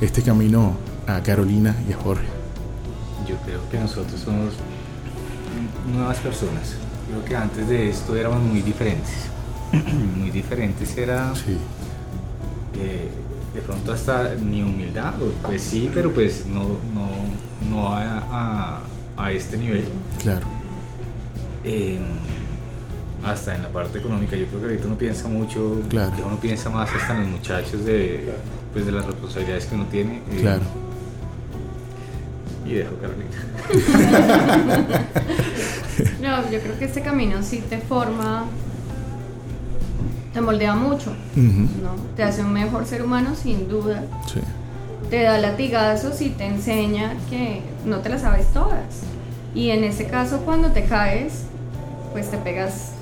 este camino a Carolina y a Jorge? Yo creo que nosotros somos nuevas personas. Creo que antes de esto éramos muy diferentes. muy diferentes era... Sí. Eh, de pronto hasta ni humildad, pues sí, pero pues no, no, no a, a, este nivel. Claro. Eh, hasta en la parte económica. Yo creo que ahorita uno piensa mucho, claro. uno piensa más hasta en los muchachos de, pues, de las responsabilidades que uno tiene. Claro. Y dejo Carolina. no, yo creo que este camino sí te forma, te moldea mucho, ¿no? Te hace un mejor ser humano sin duda. Sí. Te da latigazos y te enseña que no te las sabes todas. Y en ese caso cuando te caes, pues te pegas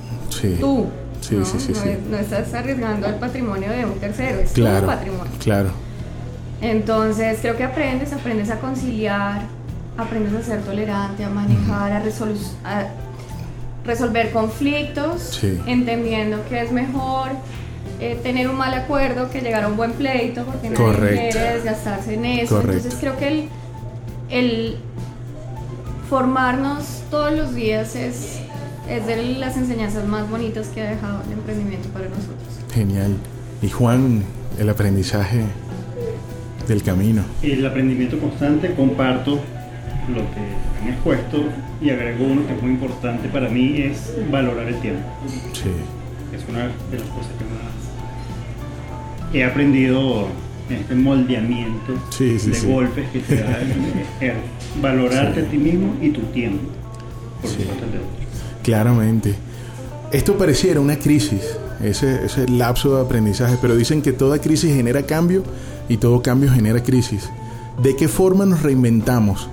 tú. Sí, sí, sí, no, estás arriesgando el patrimonio de un tercero, es tu patrimonio. Claro. Entonces creo que aprendes, aprendes a conciliar, aprendes a ser tolerante, a manejar, a, resolver conflictos, entendiendo que es mejor eh, tener un mal acuerdo que llegar a un buen pleito, porque no quiere desgastarse en eso. Entonces creo que el, el formarnos todos los días es es de las enseñanzas más bonitas que ha dejado el emprendimiento para nosotros. Genial. Y Juan, el aprendizaje del camino. El aprendimiento constante, comparto lo que han expuesto y agrego uno que es muy importante para mí es valorar el tiempo. Sí. Es una de las cosas que más he aprendido en este moldeamiento Sí, sí, de sí. golpes que te da el- el valorarte Sí. a ti mismo y tu tiempo. Por Sí. supuesto el de otros. Claramente. Esto pareciera una crisis, ese, ese lapso de aprendizaje, pero dicen que toda crisis genera cambio y todo cambio genera crisis. ¿De qué forma nos reinventamos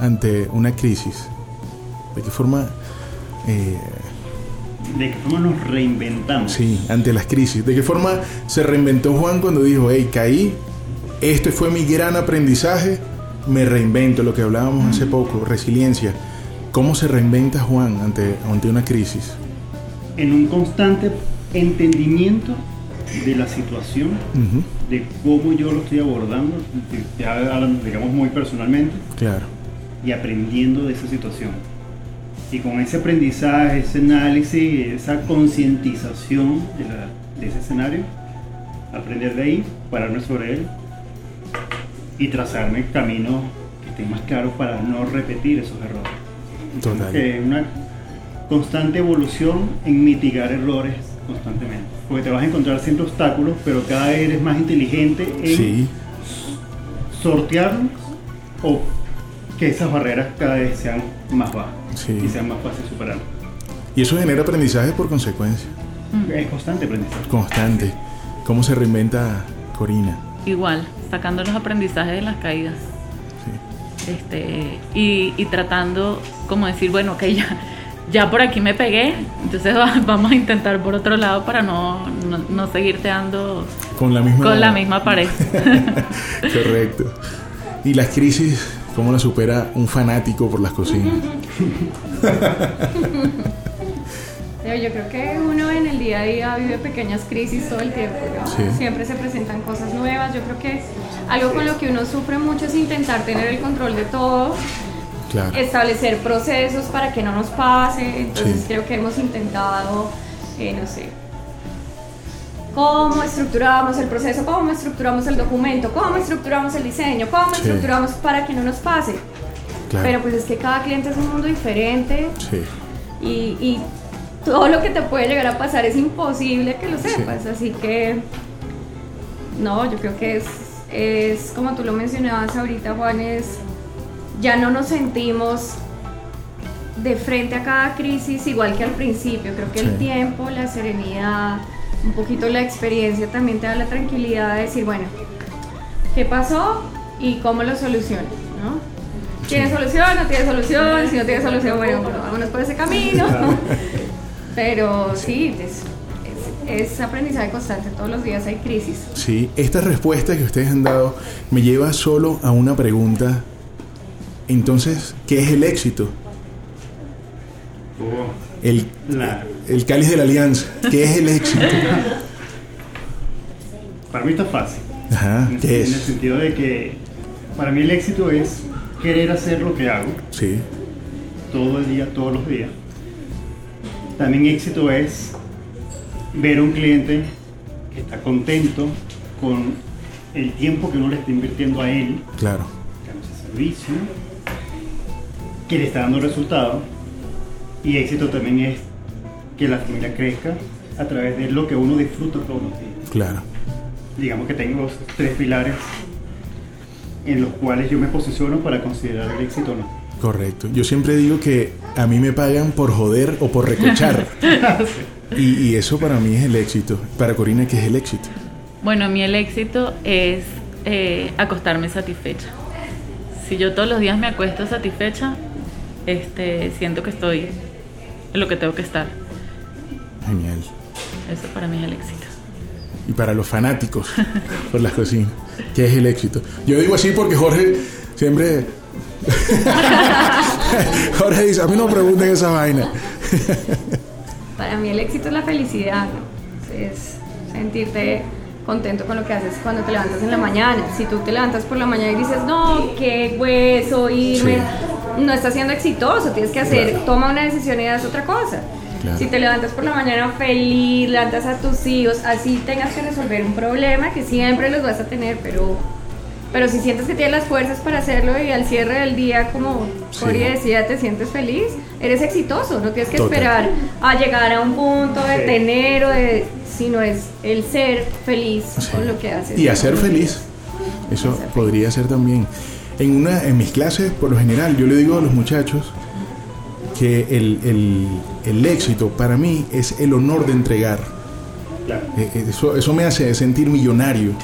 ante una crisis? ¿De qué forma, eh, De qué forma nos reinventamos. sí, ante las crisis? ¿De qué forma se reinventó Juan cuando dijo, hey, caí, este fue mi gran aprendizaje, me reinvento, lo que hablábamos hace poco, resiliencia. ¿Cómo se reinventa Juan ante, ante una crisis? En un constante entendimiento de la situación, de cómo yo lo estoy abordando, digamos muy personalmente, Claro. y aprendiendo de esa situación. Y con ese aprendizaje, ese análisis, esa concientización de, la- de ese escenario, aprender de ahí, pararme sobre él y trazarme caminos que estén más claros para no repetir esos errores. Total. Una constante evolución en mitigar errores constantemente. Porque te vas a encontrar siempre obstáculos, pero cada vez eres más inteligente en Sí, sortearlos o que esas barreras cada vez sean más bajas Sí. y sean más fáciles de superar. y eso genera aprendizaje por consecuencia, Es constante aprendizaje. constante. ¿Cómo se reinventa Corina? Igual, sacando los aprendizajes de las caídas. Este, y, y tratando como decir, bueno, que ya, ya por aquí me pegué, entonces va- vamos a intentar por otro lado para no, no, no seguirte dando Con la misma... con la misma pared. Correcto. ¿Y las crisis, cómo las supera un fanático por las cocinas? Yo creo que uno en el día a día vive pequeñas crisis todo el tiempo, ¿no? Sí. Siempre se presentan cosas nuevas. Yo creo que algo con lo que uno sufre mucho es intentar tener el control de todo, Claro. establecer procesos para que no nos pase. Entonces Sí. creo que hemos intentado, eh, no sé, cómo estructuramos el proceso, cómo estructuramos el documento, cómo estructuramos el diseño, cómo Sí. estructuramos para que no nos pase. Claro. Pero pues es que cada cliente es un mundo diferente Sí. y, y todo lo que te puede llegar a pasar es imposible que lo Sí. sepas. Así que, no, yo creo que es, es como tú lo mencionabas ahorita, Juan, es ya no nos sentimos de frente a cada crisis igual que al principio. Creo que Sí. el tiempo, la serenidad, un poquito la experiencia también te da la tranquilidad de decir, bueno, ¿qué pasó y cómo lo soluciono? ¿no? ¿Tiene solución? ¿No tiene solución? Si no tiene solución, bueno, bueno, vámonos por ese camino. Pero sí, es, es- es aprendizaje constante. Todos los días hay crisis. Sí, esta respuesta que ustedes han dado me lleva solo a una pregunta. Entonces, ¿qué es el éxito? El, La- el cáliz de la alianza. ¿Qué es el éxito? para mí está fácil. Ajá, En, ¿qué en el es? sentido de que para mí el éxito es querer hacer lo que hago Sí, todo el día, todos los días. También éxito es ver a un cliente que está contento con el tiempo que uno le está invirtiendo a él claro. ese servicio, que le está dando resultados. Y éxito también es que la familia crezca a través de lo que uno disfruta todos los días. Claro. Digamos que tengo tres pilares en los cuales yo me posiciono para considerar el éxito o no. Correcto. Yo siempre digo que a mí me pagan por joder o por recochar. y, y eso para mí es el éxito. Para Corina, ¿qué es el éxito? Bueno, a mí el éxito es eh, acostarme satisfecha. Si yo todos los días me acuesto satisfecha, este, siento que estoy en lo que tengo que estar. Genial. Eso para mí es el éxito. Y para los fanáticos por las cocinas, ¿qué es el éxito? Yo digo así porque Jorge siempre... Jorge dice, a mí no pregunten esa vaina. Para mí el éxito es la felicidad, ¿no? es sentirte contento con lo que haces cuando te levantas en la mañana. Si tú te levantas por la mañana y dices, no, qué hueso, irme, no estás siendo exitoso, tienes que hacer, Claro. toma una decisión y haz otra cosa. Claro. Si te levantas por la mañana feliz, levantas a tus hijos, así tengas que resolver un problema que siempre los vas a tener, pero pero si sientes que tienes las fuerzas para hacerlo y al cierre del día, como Cori decía, te sientes feliz, eres exitoso. No tienes que esperar a llegar a un punto de tener o de. sino es el ser feliz con lo que haces. Y hacer feliz. Eso podría ser también. En, una, en mis clases, por lo general, yo le digo a los muchachos que el, el, éxito para mí es el honor de entregar. Eh, eh, eso, eso me hace sentir millonario,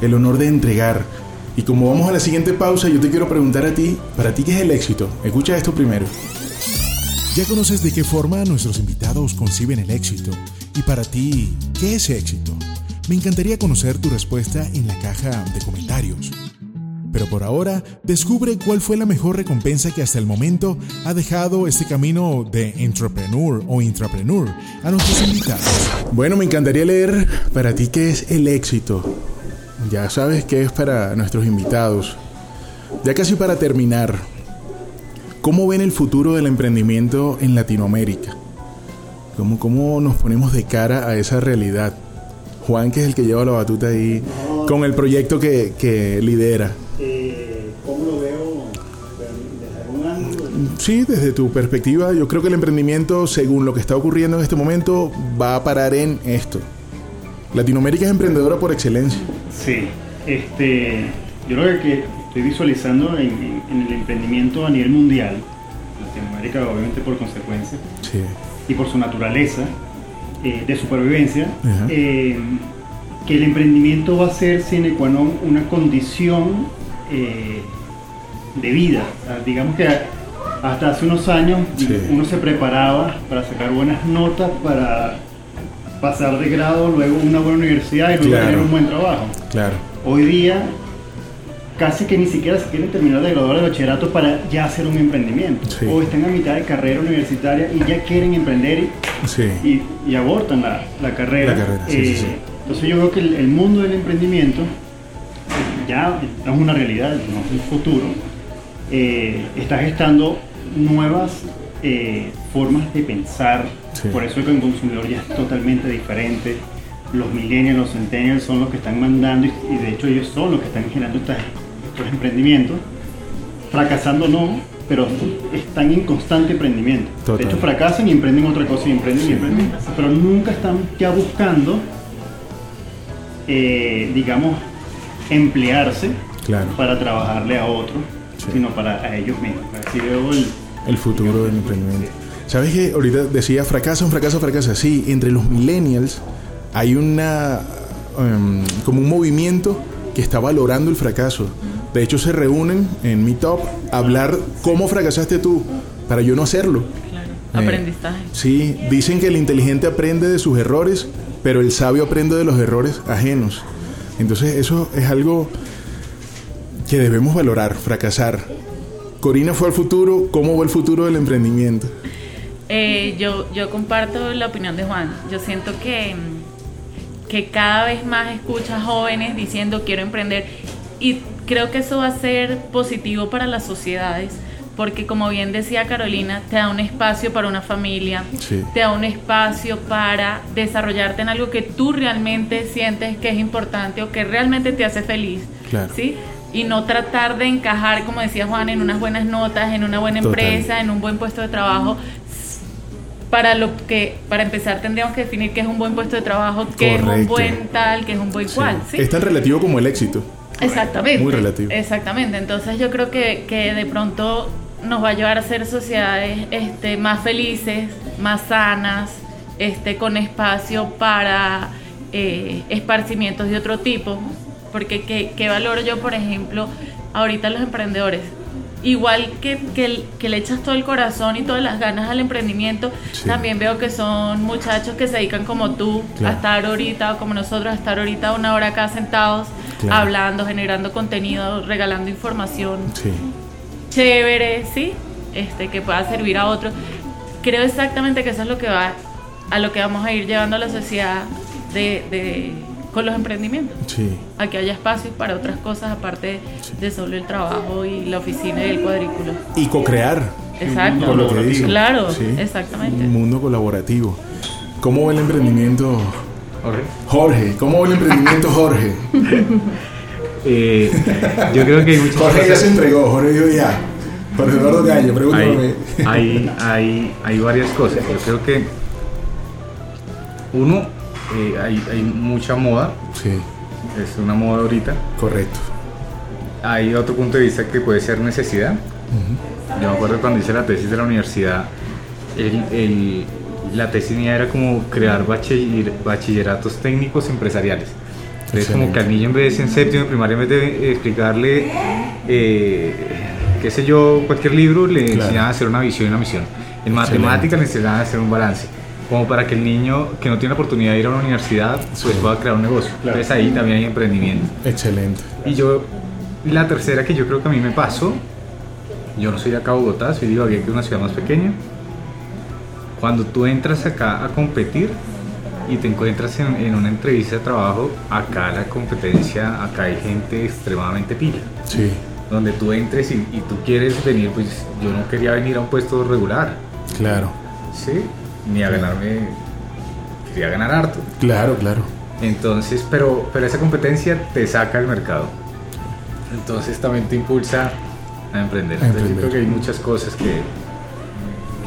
el honor de entregar y como vamos a la siguiente pausa, yo te quiero preguntar a ti, para ti, ¿qué es el éxito? Escucha esto primero. Ya conoces de qué forma nuestros invitados conciben el éxito. Y para ti, ¿qué es éxito? Me encantaría conocer tu respuesta en la caja de comentarios. Pero por ahora, descubre cuál fue la mejor recompensa que hasta el momento ha dejado este camino de entrepreneur o intrapreneur a nuestros invitados. Bueno, me encantaría leer para ti qué es el éxito ya sabes que es para nuestros invitados. Ya casi para terminar, ¿cómo ven el futuro del emprendimiento en Latinoamérica? ¿Cómo, ¿Cómo nos ponemos de cara a esa realidad? Juan, que es el que lleva la batuta ahí, con el proyecto que, que lidera. ¿Cómo lo veo? Sí, desde tu perspectiva, yo creo que el emprendimiento, según lo que está ocurriendo en este momento, va a parar en esto. Latinoamérica es emprendedora por excelencia. Sí, este, yo creo que estoy visualizando en, el emprendimiento a nivel mundial, Latinoamérica obviamente por consecuencia, y por su naturaleza eh, de supervivencia, eh, que el emprendimiento va a ser sine qua non una condición eh, de vida. digamos que hasta hace unos años uno se preparaba para sacar buenas notas, para pasar de grado, luego una buena universidad y luego tener un buen trabajo. Claro. Hoy día casi que ni siquiera se quieren terminar de graduar de bachillerato para ya hacer un emprendimiento. O están a mitad de carrera universitaria y ya quieren emprender y, y, abortan la, la, carrera. Eh, entonces yo creo que el, mundo del emprendimiento ya es una realidad, no es un futuro. Eh, está gestando nuevas eh, formas de pensar, por eso que el consumidor ya es totalmente diferente. Los millennials, los centennials son los que están mandando y, de hecho ellos son los que están generando estos, emprendimientos. Fracasando no, pero están en constante emprendimiento. De hecho fracasan y emprenden otra cosa y emprenden y emprenden. Pero nunca están ya buscando, eh, digamos, emplearse para trabajarle a otro, sino para a ellos mismos. Así veo el, el futuro del emprendimiento. ¿Sabes que ahorita decía fracaso, fracaso, fracaso? Sí, entre los millennials hay una em, como un movimiento que está valorando el fracaso. De hecho, se reúnen en Meetup a hablar cómo fracasaste tú para yo no hacerlo. Claro, eh, aprendizaje. sí, dicen que el inteligente aprende de sus errores, pero el sabio aprende de los errores ajenos. Entonces, eso es algo que debemos valorar, fracasar. Corina fue al futuro, ¿cómo va el futuro del emprendimiento? Eh, yo, yo comparto la opinión de Juan. Yo siento que, que cada vez más escucha jóvenes diciendo quiero emprender y creo que eso va a ser positivo para las sociedades porque como bien decía Carolina, te da un espacio para una familia, te da un espacio para desarrollarte en algo que tú realmente sientes que es importante o que realmente te hace feliz. ¿sí? y no tratar de encajar, como decía Juan, en unas buenas notas, en una buena empresa, en un buen puesto de trabajo. Para lo que, para empezar, tendríamos que definir qué es un buen puesto de trabajo, qué es un buen tal, qué es un buen cual. Es tan relativo como el éxito. Exactamente. Muy relativo. Exactamente. Entonces yo creo que, que de pronto nos va a llevar a ser sociedades este, más felices, más sanas, este, con espacio para eh, esparcimientos de otro tipo, porque ¿qué, valoro yo, por ejemplo, ahorita los emprendedores? Igual que, que, le echas todo el corazón y todas las ganas al emprendimiento, también veo que son muchachos que se dedican como tú a estar ahorita, o como nosotros, a estar ahorita una hora acá sentados, hablando, generando contenido, regalando información. Chévere, ¿sí? Este, que pueda servir a otros. Creo exactamente que eso es lo que va a lo que vamos a ir llevando a la sociedad de con los emprendimientos. Sí. A que haya espacios para otras cosas aparte de solo el trabajo y la oficina y el cuadrículo. Y co-crear. Exacto. lo que Claro, exactamente. Un mundo colaborativo. ¿Cómo va el emprendimiento? Jorge. Jorge, ¿cómo va el emprendimiento Jorge? Eh, yo creo que hay muchas Jorge ya se entregó, Jorge dijo ya. Jorge Eduardo Gallo, pregúntame. Hay, hay, hay, varias cosas. Yo creo que uno, eh, hay, hay mucha moda. Sí. Es una moda ahorita. Correcto. Hay otro punto de vista que puede ser necesidad. Yo me acuerdo cuando hice la tesis de la universidad, el, la tesis mía era como crear bachilleratos técnicos empresariales. Entonces, como que al niño en vez de en séptimo de primaria, en vez de explicarle, eh, qué sé yo, cualquier libro, le enseñaban a hacer una visión y una misión. En matemáticas le enseñaban a hacer un balance. Como para que el niño que no tiene la oportunidad de ir a una universidad, pues pueda crear un negocio. Entonces ahí también hay emprendimiento. Excelente. Y yo, la tercera que yo creo que a mí me pasó, yo no soy de acá Bogotá, soy de Ibagué, que es una ciudad más pequeña. Cuando tú entras acá a competir, y te encuentras en, una entrevista de trabajo, acá la competencia, acá hay gente extremadamente pila. Sí. Donde tú entres y, tú quieres venir, pues yo no quería venir a un puesto regular. Claro. Sí, ni a ganarme, quería ganar harto. Claro, claro. Entonces, pero, pero esa competencia te saca al mercado. Entonces también te impulsa a emprender. Entonces, yo creo que hay muchas cosas que,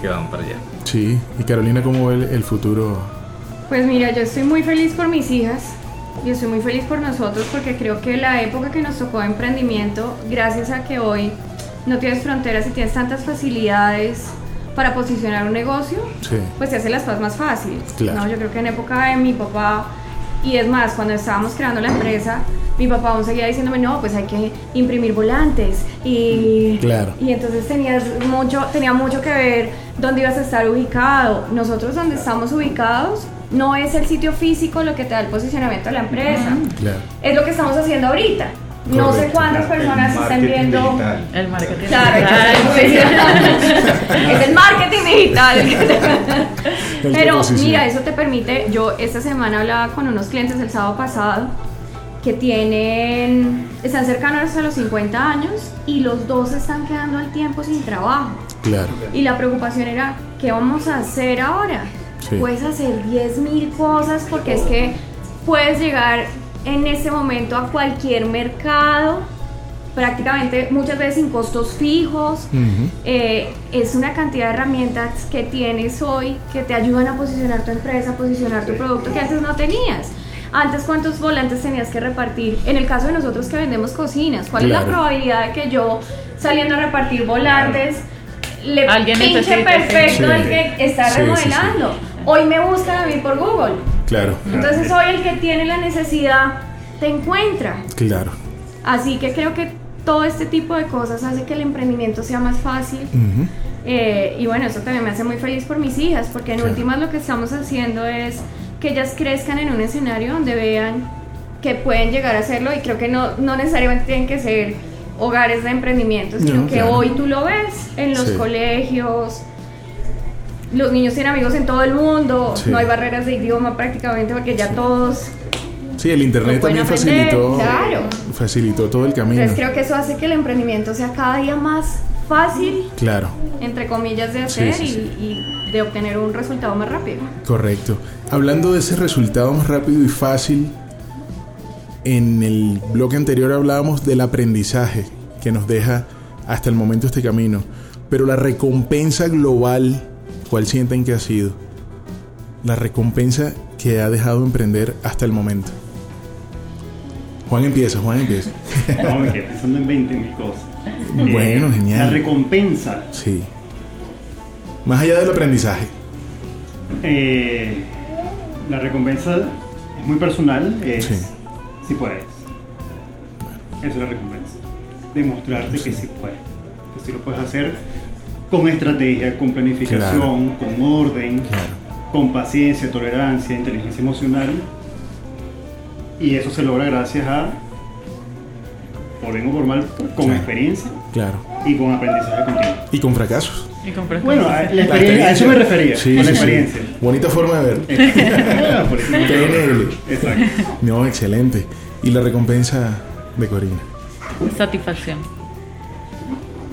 que van para allá. Sí, y Carolina, ¿cómo ve el futuro pues mira, yo estoy muy feliz por mis hijas, yo estoy muy feliz por nosotros porque creo que la época que nos tocó de emprendimiento, gracias a que hoy no tienes fronteras y tienes tantas facilidades para posicionar un negocio, pues se hace las cosas más fáciles. ¿no? Yo creo que en época de mi papá, y es más, cuando estábamos creando la empresa, mi papá aún seguía diciéndome, no, pues hay que imprimir volantes. Y, claro. y entonces tenías mucho, tenía mucho que ver dónde ibas a estar ubicado. Nosotros donde estamos ubicados no es el sitio físico lo que te da el posicionamiento de la empresa. Es lo que estamos haciendo ahorita. No sé cuántas personas están viendo. El marketing claro, es el marketing digital. Pero mira, eso te permite. Yo esta semana hablaba con unos clientes el sábado pasado que tienen. están cercanos a los 50 años y los dos están quedando al tiempo sin trabajo. Claro. Y la preocupación era: ¿qué vamos a hacer ahora? Puedes hacer 10.000 cosas porque es que puedes llegar en ese momento a cualquier mercado prácticamente muchas veces sin costos fijos. Eh, es una cantidad de herramientas que tienes hoy que te ayudan a posicionar tu empresa, a posicionar tu producto que antes no tenías. Antes, ¿cuántos volantes tenías que repartir? En el caso de nosotros que vendemos cocinas, ¿cuál es la probabilidad de que yo saliendo a repartir volantes le Alguien pinche perfecto el que está remodelando? Hoy me buscan a mí por Google. Claro. Entonces hoy el que tiene la necesidad te encuentra. Claro. Así que creo que todo este tipo de cosas hace que el emprendimiento sea más fácil. Eh, y bueno, eso también me hace muy feliz por mis hijas, porque en últimas lo que estamos haciendo es que ellas crezcan en un escenario donde vean que pueden llegar a hacerlo y creo que no, no necesariamente tienen que ser hogares de emprendimiento, sino que hoy tú lo ves en los colegios, los niños tienen amigos en todo el mundo, no hay barreras de idioma prácticamente porque ya todos... Sí, el internet también facilitó, facilitó todo el camino. Entonces creo que eso hace que el emprendimiento sea cada día más fácil, claro. entre comillas, de hacer y, de obtener un resultado más rápido. Correcto. Hablando de ese resultado más rápido y fácil, en el bloque anterior hablábamos del aprendizaje que nos deja hasta el momento este camino, pero la recompensa global ¿Cuál sienten que ha sido la recompensa que ha dejado emprender hasta el momento? Juan empieza, Juan empieza. No, me quedé pensando en 20 mil cosas. Bueno, eh, genial. La recompensa. Sí. Más allá del aprendizaje. Eh, la recompensa es muy personal. Es sí. si puedes. Esa es la recompensa. Demostrarte que sí puedes. Que sí lo puedes hacer con estrategia, con planificación, con orden, con paciencia, tolerancia, inteligencia emocional. Y eso se logra gracias a, por bien o por mal, con experiencia claro. y con aprendizaje continuo. Y con fracasos. Y con fracasos. Bueno, a, la experiencia, a eso me refería, sí, con la experiencia. Bonita forma de ver. Exacto. No, excelente. ¿Y la recompensa de Corina? Satisfacción.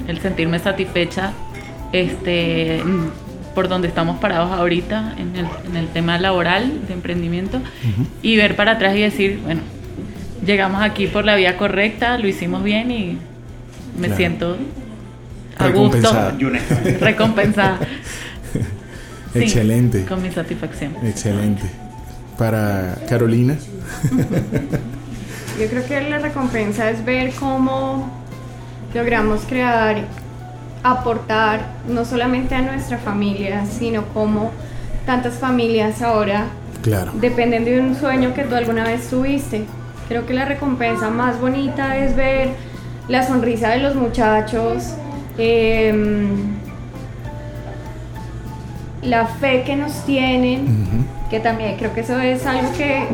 El sentirme satisfecha este, por donde estamos parados ahorita en el, en el tema laboral de emprendimiento y ver para atrás y decir, bueno, llegamos aquí por la vía correcta, lo hicimos bien y me Claro. siento a gusto, Recompensada. Sí, Excelente. Con mi satisfacción. Excelente. Para Carolina. Yo creo que la recompensa es ver cómo logramos crear, aportar no solamente a nuestra familia, sino cómo tantas familias ahora Claro. dependen de un sueño que tú alguna vez tuviste. Creo que la recompensa más bonita es ver la sonrisa de los muchachos, em, la fe que nos tienen, que también creo que eso es algo que,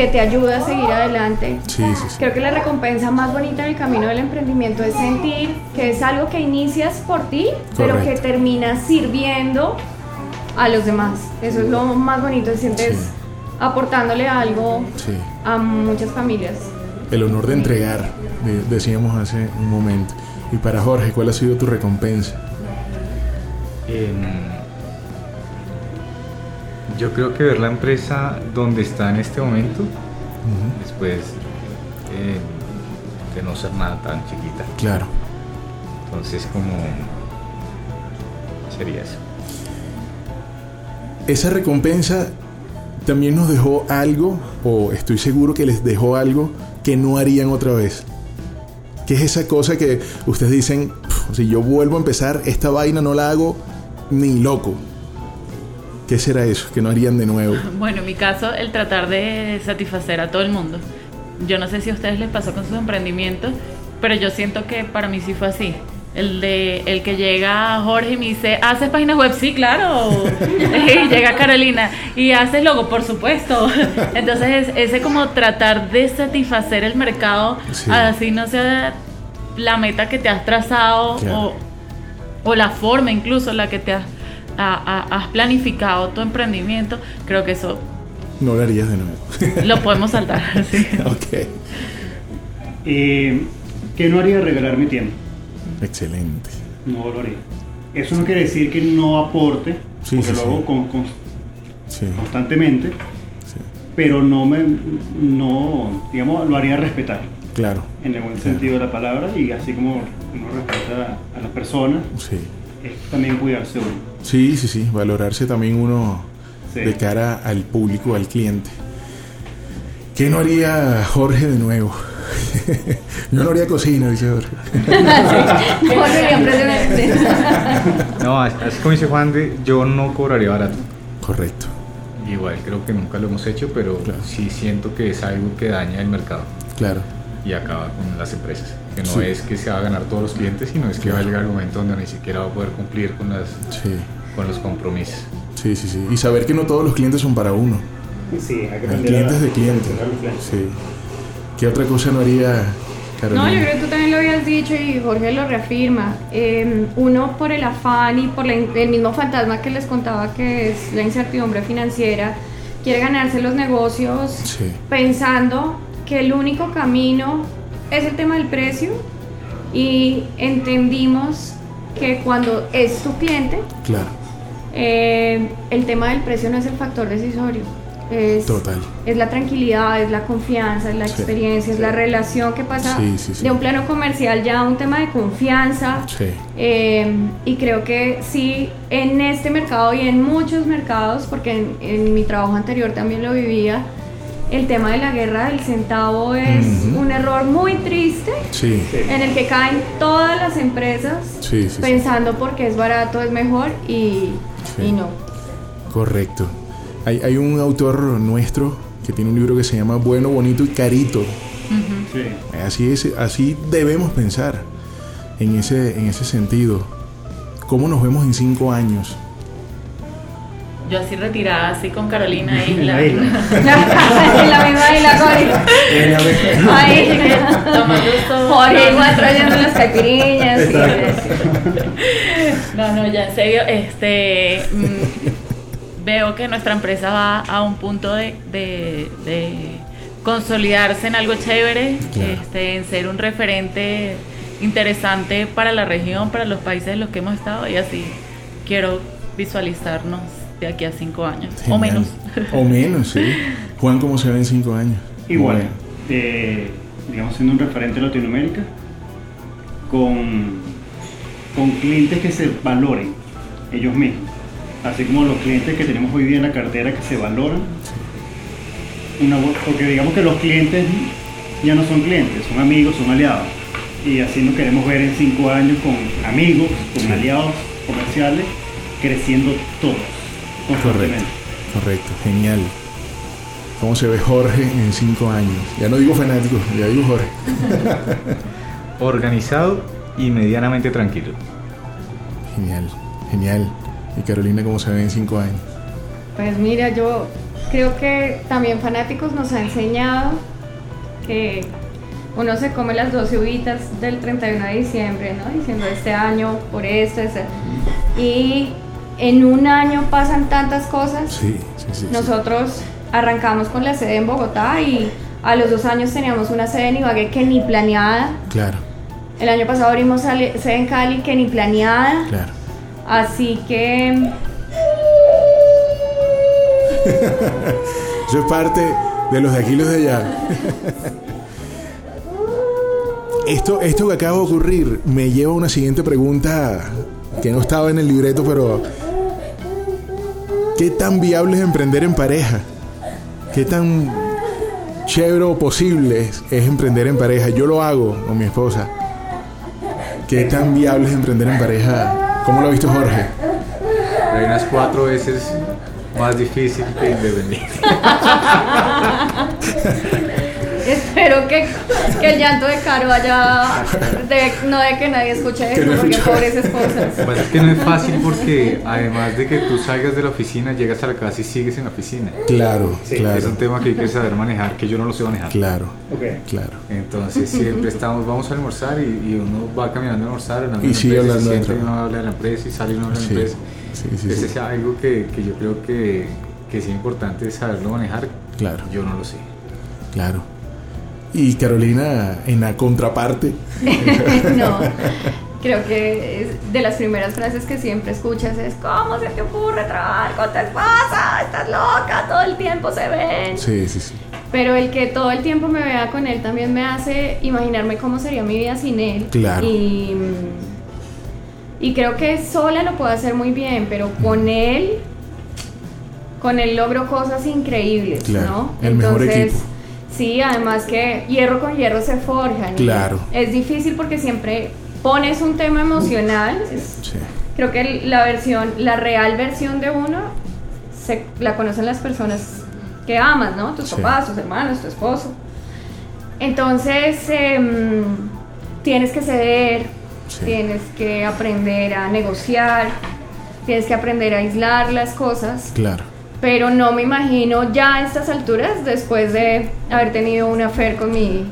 que te ayuda a seguir adelante. Sí, sí, sí. Creo que la recompensa más bonita del camino del emprendimiento es sentir que es algo que inicias por ti, pero que terminas sirviendo a los demás. Eso es lo más bonito, sientes Sí. aportándole algo Sí. a muchas familias. El honor de entregar, de- decíamos hace un momento. Y para Jorge, ¿cuál ha sido tu recompensa? Em, yo creo que ver la empresa donde está en este momento, después em, de no ser nada tan chiquita. Claro. Entonces, como sería eso. Esa recompensa también nos dejó algo, o estoy seguro que les dejó algo que no harían otra vez. ¿Qué es esa cosa que ustedes dicen, "Pf, si yo vuelvo a empezar, esta vaina no la hago ni loco? ¿Qué será eso que no harían de nuevo? Bueno, en mi caso, el tratar de satisfacer a todo el mundo. Yo no sé si a ustedes les pasó con sus emprendimientos, pero yo siento que para mí sí fue así. El de el que llega Jorge y me dice, ¿haces páginas web? Sí, claro. y llega Carolina y haces logo, por supuesto. Entonces, es- ese como tratar de satisfacer el mercado, Sí. así no sea la meta que te has trazado Claro. o, o la forma incluso la que te has, a- a- has planificado tu emprendimiento, creo que eso No lo harías de nuevo. lo podemos saltar. sí. ok. Eh, ¿Qué no haría regalar mi tiempo? Excelente. No lo haría. Eso no quiere decir que no aporte, Sí, porque sí, lo sí. hago con- con- Sí. constantemente, sí. pero no me, no, digamos, lo haría respetar, Claro. en el buen Claro. sentido de la palabra, y así como uno respeta a las personas, Sí. es también cuidarse uno. Sí, sí, sí. Valorarse también uno Sí. de cara al público, al cliente. ¿Qué no haría Jorge de nuevo? Yo no haría cocina, dice Jorge. No, así como dice Juan, de, yo no cobraría barato. Correcto. Igual creo que nunca lo hemos hecho, pero Claro. sí siento que es algo que daña el mercado Claro. Y acaba con las empresas. Que no Sí. es que se va a ganar todos los clientes, sino es que va a llegar un momento donde ni siquiera va a poder cumplir con, las, Sí. con los compromisos. Sí, sí, sí. Y saber que no todos los clientes son para uno. Sí, hay que Hay clientes de clientes. Sí. ¿Qué otra cosa no haría Carolina? No, yo creo que tú también lo habías dicho y Jorge lo reafirma. Eh, uno por el afán y por la el mismo fantasma que les contaba que es la incertidumbre financiera, quiere ganarse los negocios Sí. pensando que el único camino es el tema del precio y entendimos que cuando es tu cliente, Claro. eh, el tema del precio no es el factor decisorio. Es, Total. es la tranquilidad, es la confianza, es la Sí. experiencia, es la relación que pasa Sí, de un plano comercial ya a un tema de confianza. Eh, y creo que sí, en este mercado y en muchos mercados, porque en, en mi trabajo anterior también lo vivía, el tema de la guerra del centavo es un error muy triste Sí. en el que caen todas las empresas Sí, sí, sí. pensando porque es barato, es mejor y, Sí. y no. Correcto. Hay, hay un autor nuestro que tiene un libro que se llama Bueno, Bonito y Carito. Sí. Así, es, así debemos pensar en ese, en ese sentido. ¿Cómo nos vemos en cinco años? Yo así retirada, así con Carolina Isla. la en la misma isla, Jorge. Ahí. Tomando todo. Jorge igual trayendo las caipiriñas. y- No, no, ya en serio, este mm, veo que nuestra empresa va a un punto de, de- de consolidarse en algo chévere, Claro. este, en ser un referente interesante para la región, para los países en los que hemos estado y así quiero visualizarnos de aquí a cinco años o menos. O menos, sí. Juan, ¿cómo se ve en cinco años? Igual. Bueno, eh, digamos, siendo un referente en Latinoamérica, con, con clientes que se valoren ellos mismos, así como los clientes que tenemos hoy día en la cartera que se valoran. Una, porque digamos que los clientes ya no son clientes, son amigos, son aliados. Y así nos queremos ver en cinco años con amigos, con aliados comerciales, creciendo todos. Correcto, correcto, genial. ¿Cómo se ve Jorge en cinco años? Ya no digo fanático, ya digo Jorge. Organizado y medianamente tranquilo. Genial, genial. ¿Y Carolina cómo se ve en cinco años? Pues mira, yo creo que también Fanáticos nos ha enseñado que uno se come las 12 uvitas del 31 de diciembre, ¿no? Diciendo este año por esto, este. Y en un año pasan tantas cosas. Sí, sí, sí. Nosotros arrancamos con la sede en Bogotá y a los dos años teníamos una sede en Ibagué que ni planeada. Claro. El año pasado abrimos sede en Cali que ni planeada. Claro. Así que... Es parte de los de aquí y los de allá. esto, esto que acaba de ocurrir me lleva a una siguiente pregunta que no estaba en el libreto, pero ¿qué tan viable es emprender en pareja? ¿Qué tan chévere o posible es, es emprender en pareja? Yo lo hago con mi esposa. ¿Qué tan viable es emprender en pareja? ¿Cómo lo ha visto Jorge? Hay unas cuatro veces más difícil que independiente. Espero que, que, el llanto de Caro vaya. De, no de que nadie escuche eso, porque pobres esposas. Lo que es que no es fácil porque, además de que tú salgas de la oficina, llegas a la casa y sigues en la oficina. Claro, claro. Es un tema que hay que saber manejar, que yo no lo sé manejar. Claro, okay. claro. Entonces, siempre estamos, vamos a almorzar y, y uno va caminando a almorzar. Y sigue hablando de uno habla de la empresa y sale uno habla de la Sí. empresa. Sí, sí, Ese sí. es algo que, que yo creo que, que es importante saberlo manejar. Claro. Yo no lo sé. Claro. Y Carolina, en la contraparte, no. Creo que es de las primeras frases que siempre escuchas es ¿Cómo se te ocurre trabajar con tu esposa? Estás loca, todo el tiempo se ven. sí, sí, sí. Pero el que todo el tiempo me vea con él también me hace imaginarme cómo sería mi vida sin él. Claro. Y, y creo que sola lo puedo hacer muy bien, pero con él, con él logro cosas increíbles, Claro, ¿no? el mejor equipo. Sí, además que hierro con hierro se forjan. y Claro. Es difícil porque siempre pones un tema emocional. es- Sí. Creo que la versión, la real versión de uno, se, la conocen las personas que amas, ¿no? Tus Sí. papás, tus hermanos, tu esposo. Entonces, em, tienes que ceder, Sí. tienes que aprender a negociar, tienes que aprender a aislar las cosas, Claro. Pero no me imagino ya a estas alturas, después de haber tenido una affair con mi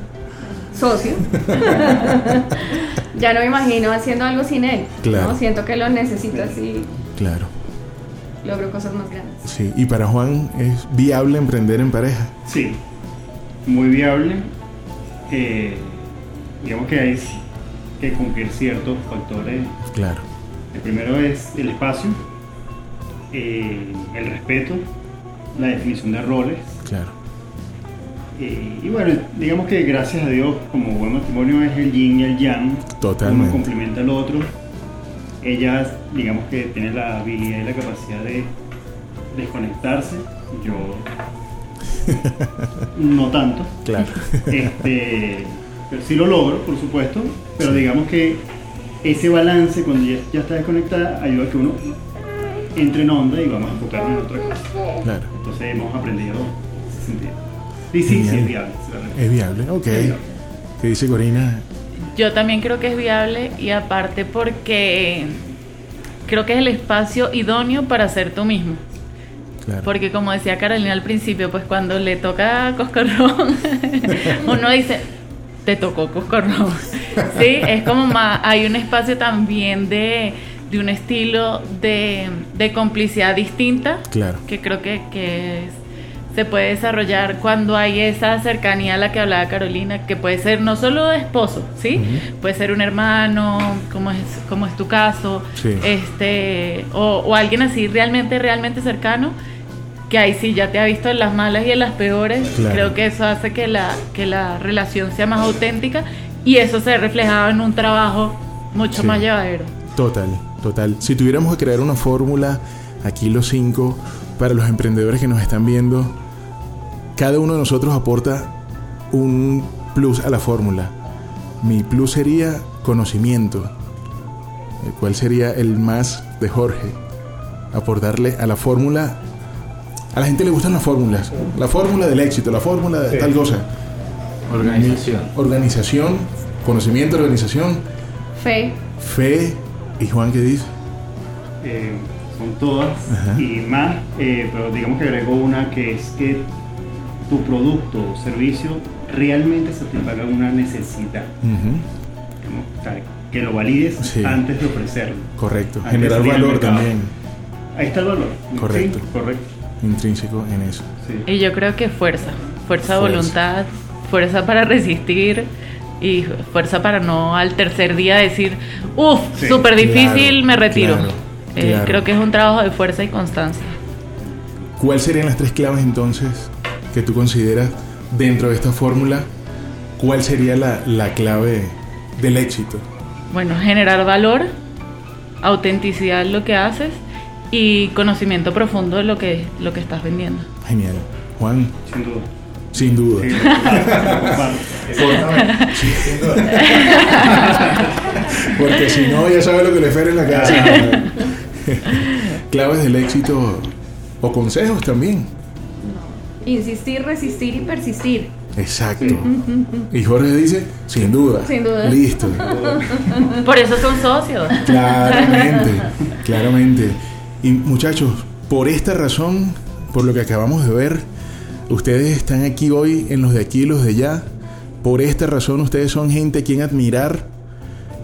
socio, ya no me imagino haciendo algo sin él. ¿no? Claro. Siento que lo necesito así, Claro. logro cosas más grandes. Sí. Y para Juan, ¿es viable emprender en pareja? Sí, muy viable. Eh, digamos que hay que cumplir ciertos factores. Claro. El primero es el espacio, eh, el respeto, la definición de roles. Claro. eh, y bueno, digamos que gracias a Dios, como buen matrimonio es el yin y el yang, Totalmente. uno complementa al otro. Ella, digamos que tiene la habilidad y la capacidad de desconectarse. Yo no tanto. Claro. Este, pero sí lo logro, por supuesto, pero digamos que ese balance cuando ya, ya está desconectada ayuda a que uno entre en onda y vamos a enfocarnos en otra cosa. Claro. Entonces hemos aprendido en ese sentido. Y sí, sí, es viable. Es viable. Ok. Es viable. ¿Qué dice Corina? Yo también creo que es viable y aparte porque creo que es el espacio idóneo para ser tú mismo. Claro. Porque como decía Carolina al principio, pues cuando le toca coscorrón, uno dice, te tocó coscorrón. Sí, es como más, hay un espacio también de, de un estilo de, de complicidad distinta Claro. que creo que, que es- se puede desarrollar cuando hay esa cercanía a la que hablaba Carolina, que puede ser no solo de esposo, ¿sí? Puede ser un hermano, como es, como es tu caso, Sí. este, o, o alguien así realmente, realmente cercano, que ahí sí ya te ha visto en las malas y en las peores. Creo que eso hace que la, que la relación sea más auténtica y eso se ha reflejado en un trabajo mucho más llevadero. Total, total. Si tuviéramos que crear una fórmula, aquí los cinco, para los emprendedores que nos están viendo, cada uno de nosotros aporta un plus a la fórmula. Mi plus sería conocimiento. ¿Cuál sería el más de Jorge? Aportarle a la fórmula. A la gente le gustan las fórmulas. La fórmula del éxito, la fórmula de tal cosa. Organización. Organización, conocimiento, organización. Fe. Fe. ¿Y Juan qué dice? Eh, son todas y más, eh, pero digamos que agregó una que es que tu producto o servicio realmente satisfaga una necesidad. que lo valides antes de ofrecerlo. Correcto. Generar valor también. Ahí está el valor. Correcto. correcto. Intrínseco en eso. Y yo creo que fuerza. Fuerza de voluntad, fuerza para resistir y fuerza para no al tercer día decir, uff, súper difícil, me retiro. Eh, creo que es un trabajo de fuerza y constancia. ¿Cuáles serían las tres claves entonces que tú consideras dentro de esta fórmula? ¿Cuál sería la, la clave del éxito? Bueno, generar valor, autenticidad en lo que haces y conocimiento profundo de lo que, lo que estás vendiendo. Genial. Juan. Sin duda. Sin duda. Porque si no, ya sabe lo que le espera en la casa. Claves del éxito o consejos también. Insistir, resistir y persistir. Exacto. Y Jorge dice, sin duda. Sin duda. Listo. Por eso son socios. Claramente, claramente. Y muchachos, por esta razón, por lo que acabamos de ver, ustedes están aquí hoy en los de aquí y los de allá. Por esta razón ustedes son gente a quien admirar.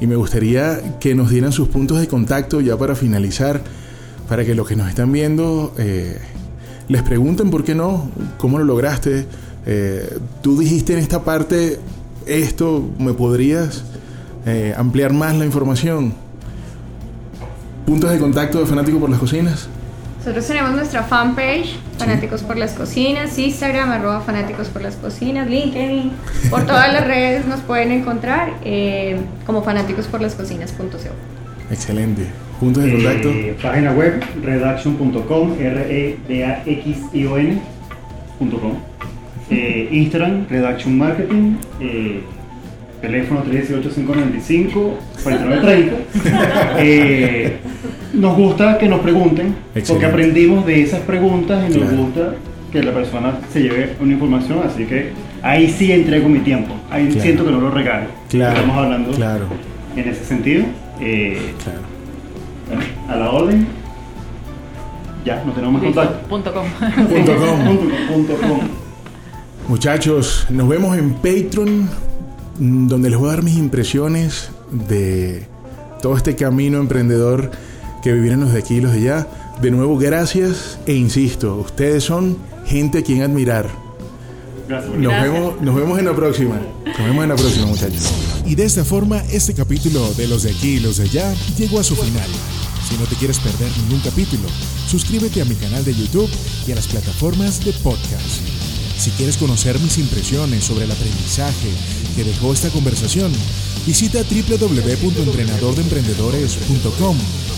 Y me gustaría que nos dieran sus puntos de contacto ya para finalizar, para que los que nos están viendo eh, les pregunten por qué no, cómo lo lograste. Eh, tú dijiste en esta parte esto, ¿me podrías eh, ampliar más la información? ¿Puntos de contacto de Fanáticos por las Cocinas? Nosotros tenemos nuestra fanpage, Fanáticos por las Cocinas, Instagram, arroba Fanáticos por las Cocinas, LinkedIn, por todas las redes nos pueden encontrar eh, como fanáticos por las cocinas.co. Excelente. ¿Puntos de contacto? Eh, página web, redaction.com, r e d a x i o n.com. Eh, Instagram, Redaction Marketing. Teléfono 318-595-4930. eh, nos gusta que nos pregunten, porque aprendimos de esas preguntas y nos gusta que la persona se lleve una información, así que ahí sí entrego mi tiempo, ahí siento que no lo regalo. Claro. Estamos hablando claro. en ese sentido. Eh, bueno, a la orden. Ya, no tenemos más contacto. Punto com. Punto com. Punto com. Muchachos, nos vemos en Patreon donde les voy a dar mis impresiones de todo este camino emprendedor que vivieron los de aquí y los de allá. De nuevo, gracias e insisto, ustedes son gente a quien admirar. Gracias. Nos, Vemos, nos vemos en la próxima. Nos vemos en la próxima, muchachos. Y de esta forma, este capítulo de los de aquí y los de allá llegó a su final. Si no te quieres perder ningún capítulo, suscríbete a mi canal de YouTube y a las plataformas de podcast. Si quieres conocer mis impresiones sobre el aprendizaje que dejó esta conversación, visita www.entrenadordeemprendedores.com,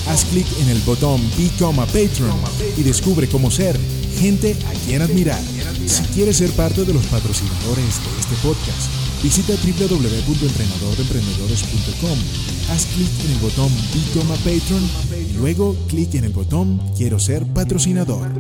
haz clic en el botón Become a Patron y descubre cómo ser gente a quien admirar. Si quieres ser parte de los patrocinadores de este podcast, visita www.entrenadordeemprendedores.com, haz clic en el botón Become a Patron y luego clic en el botón Quiero ser patrocinador.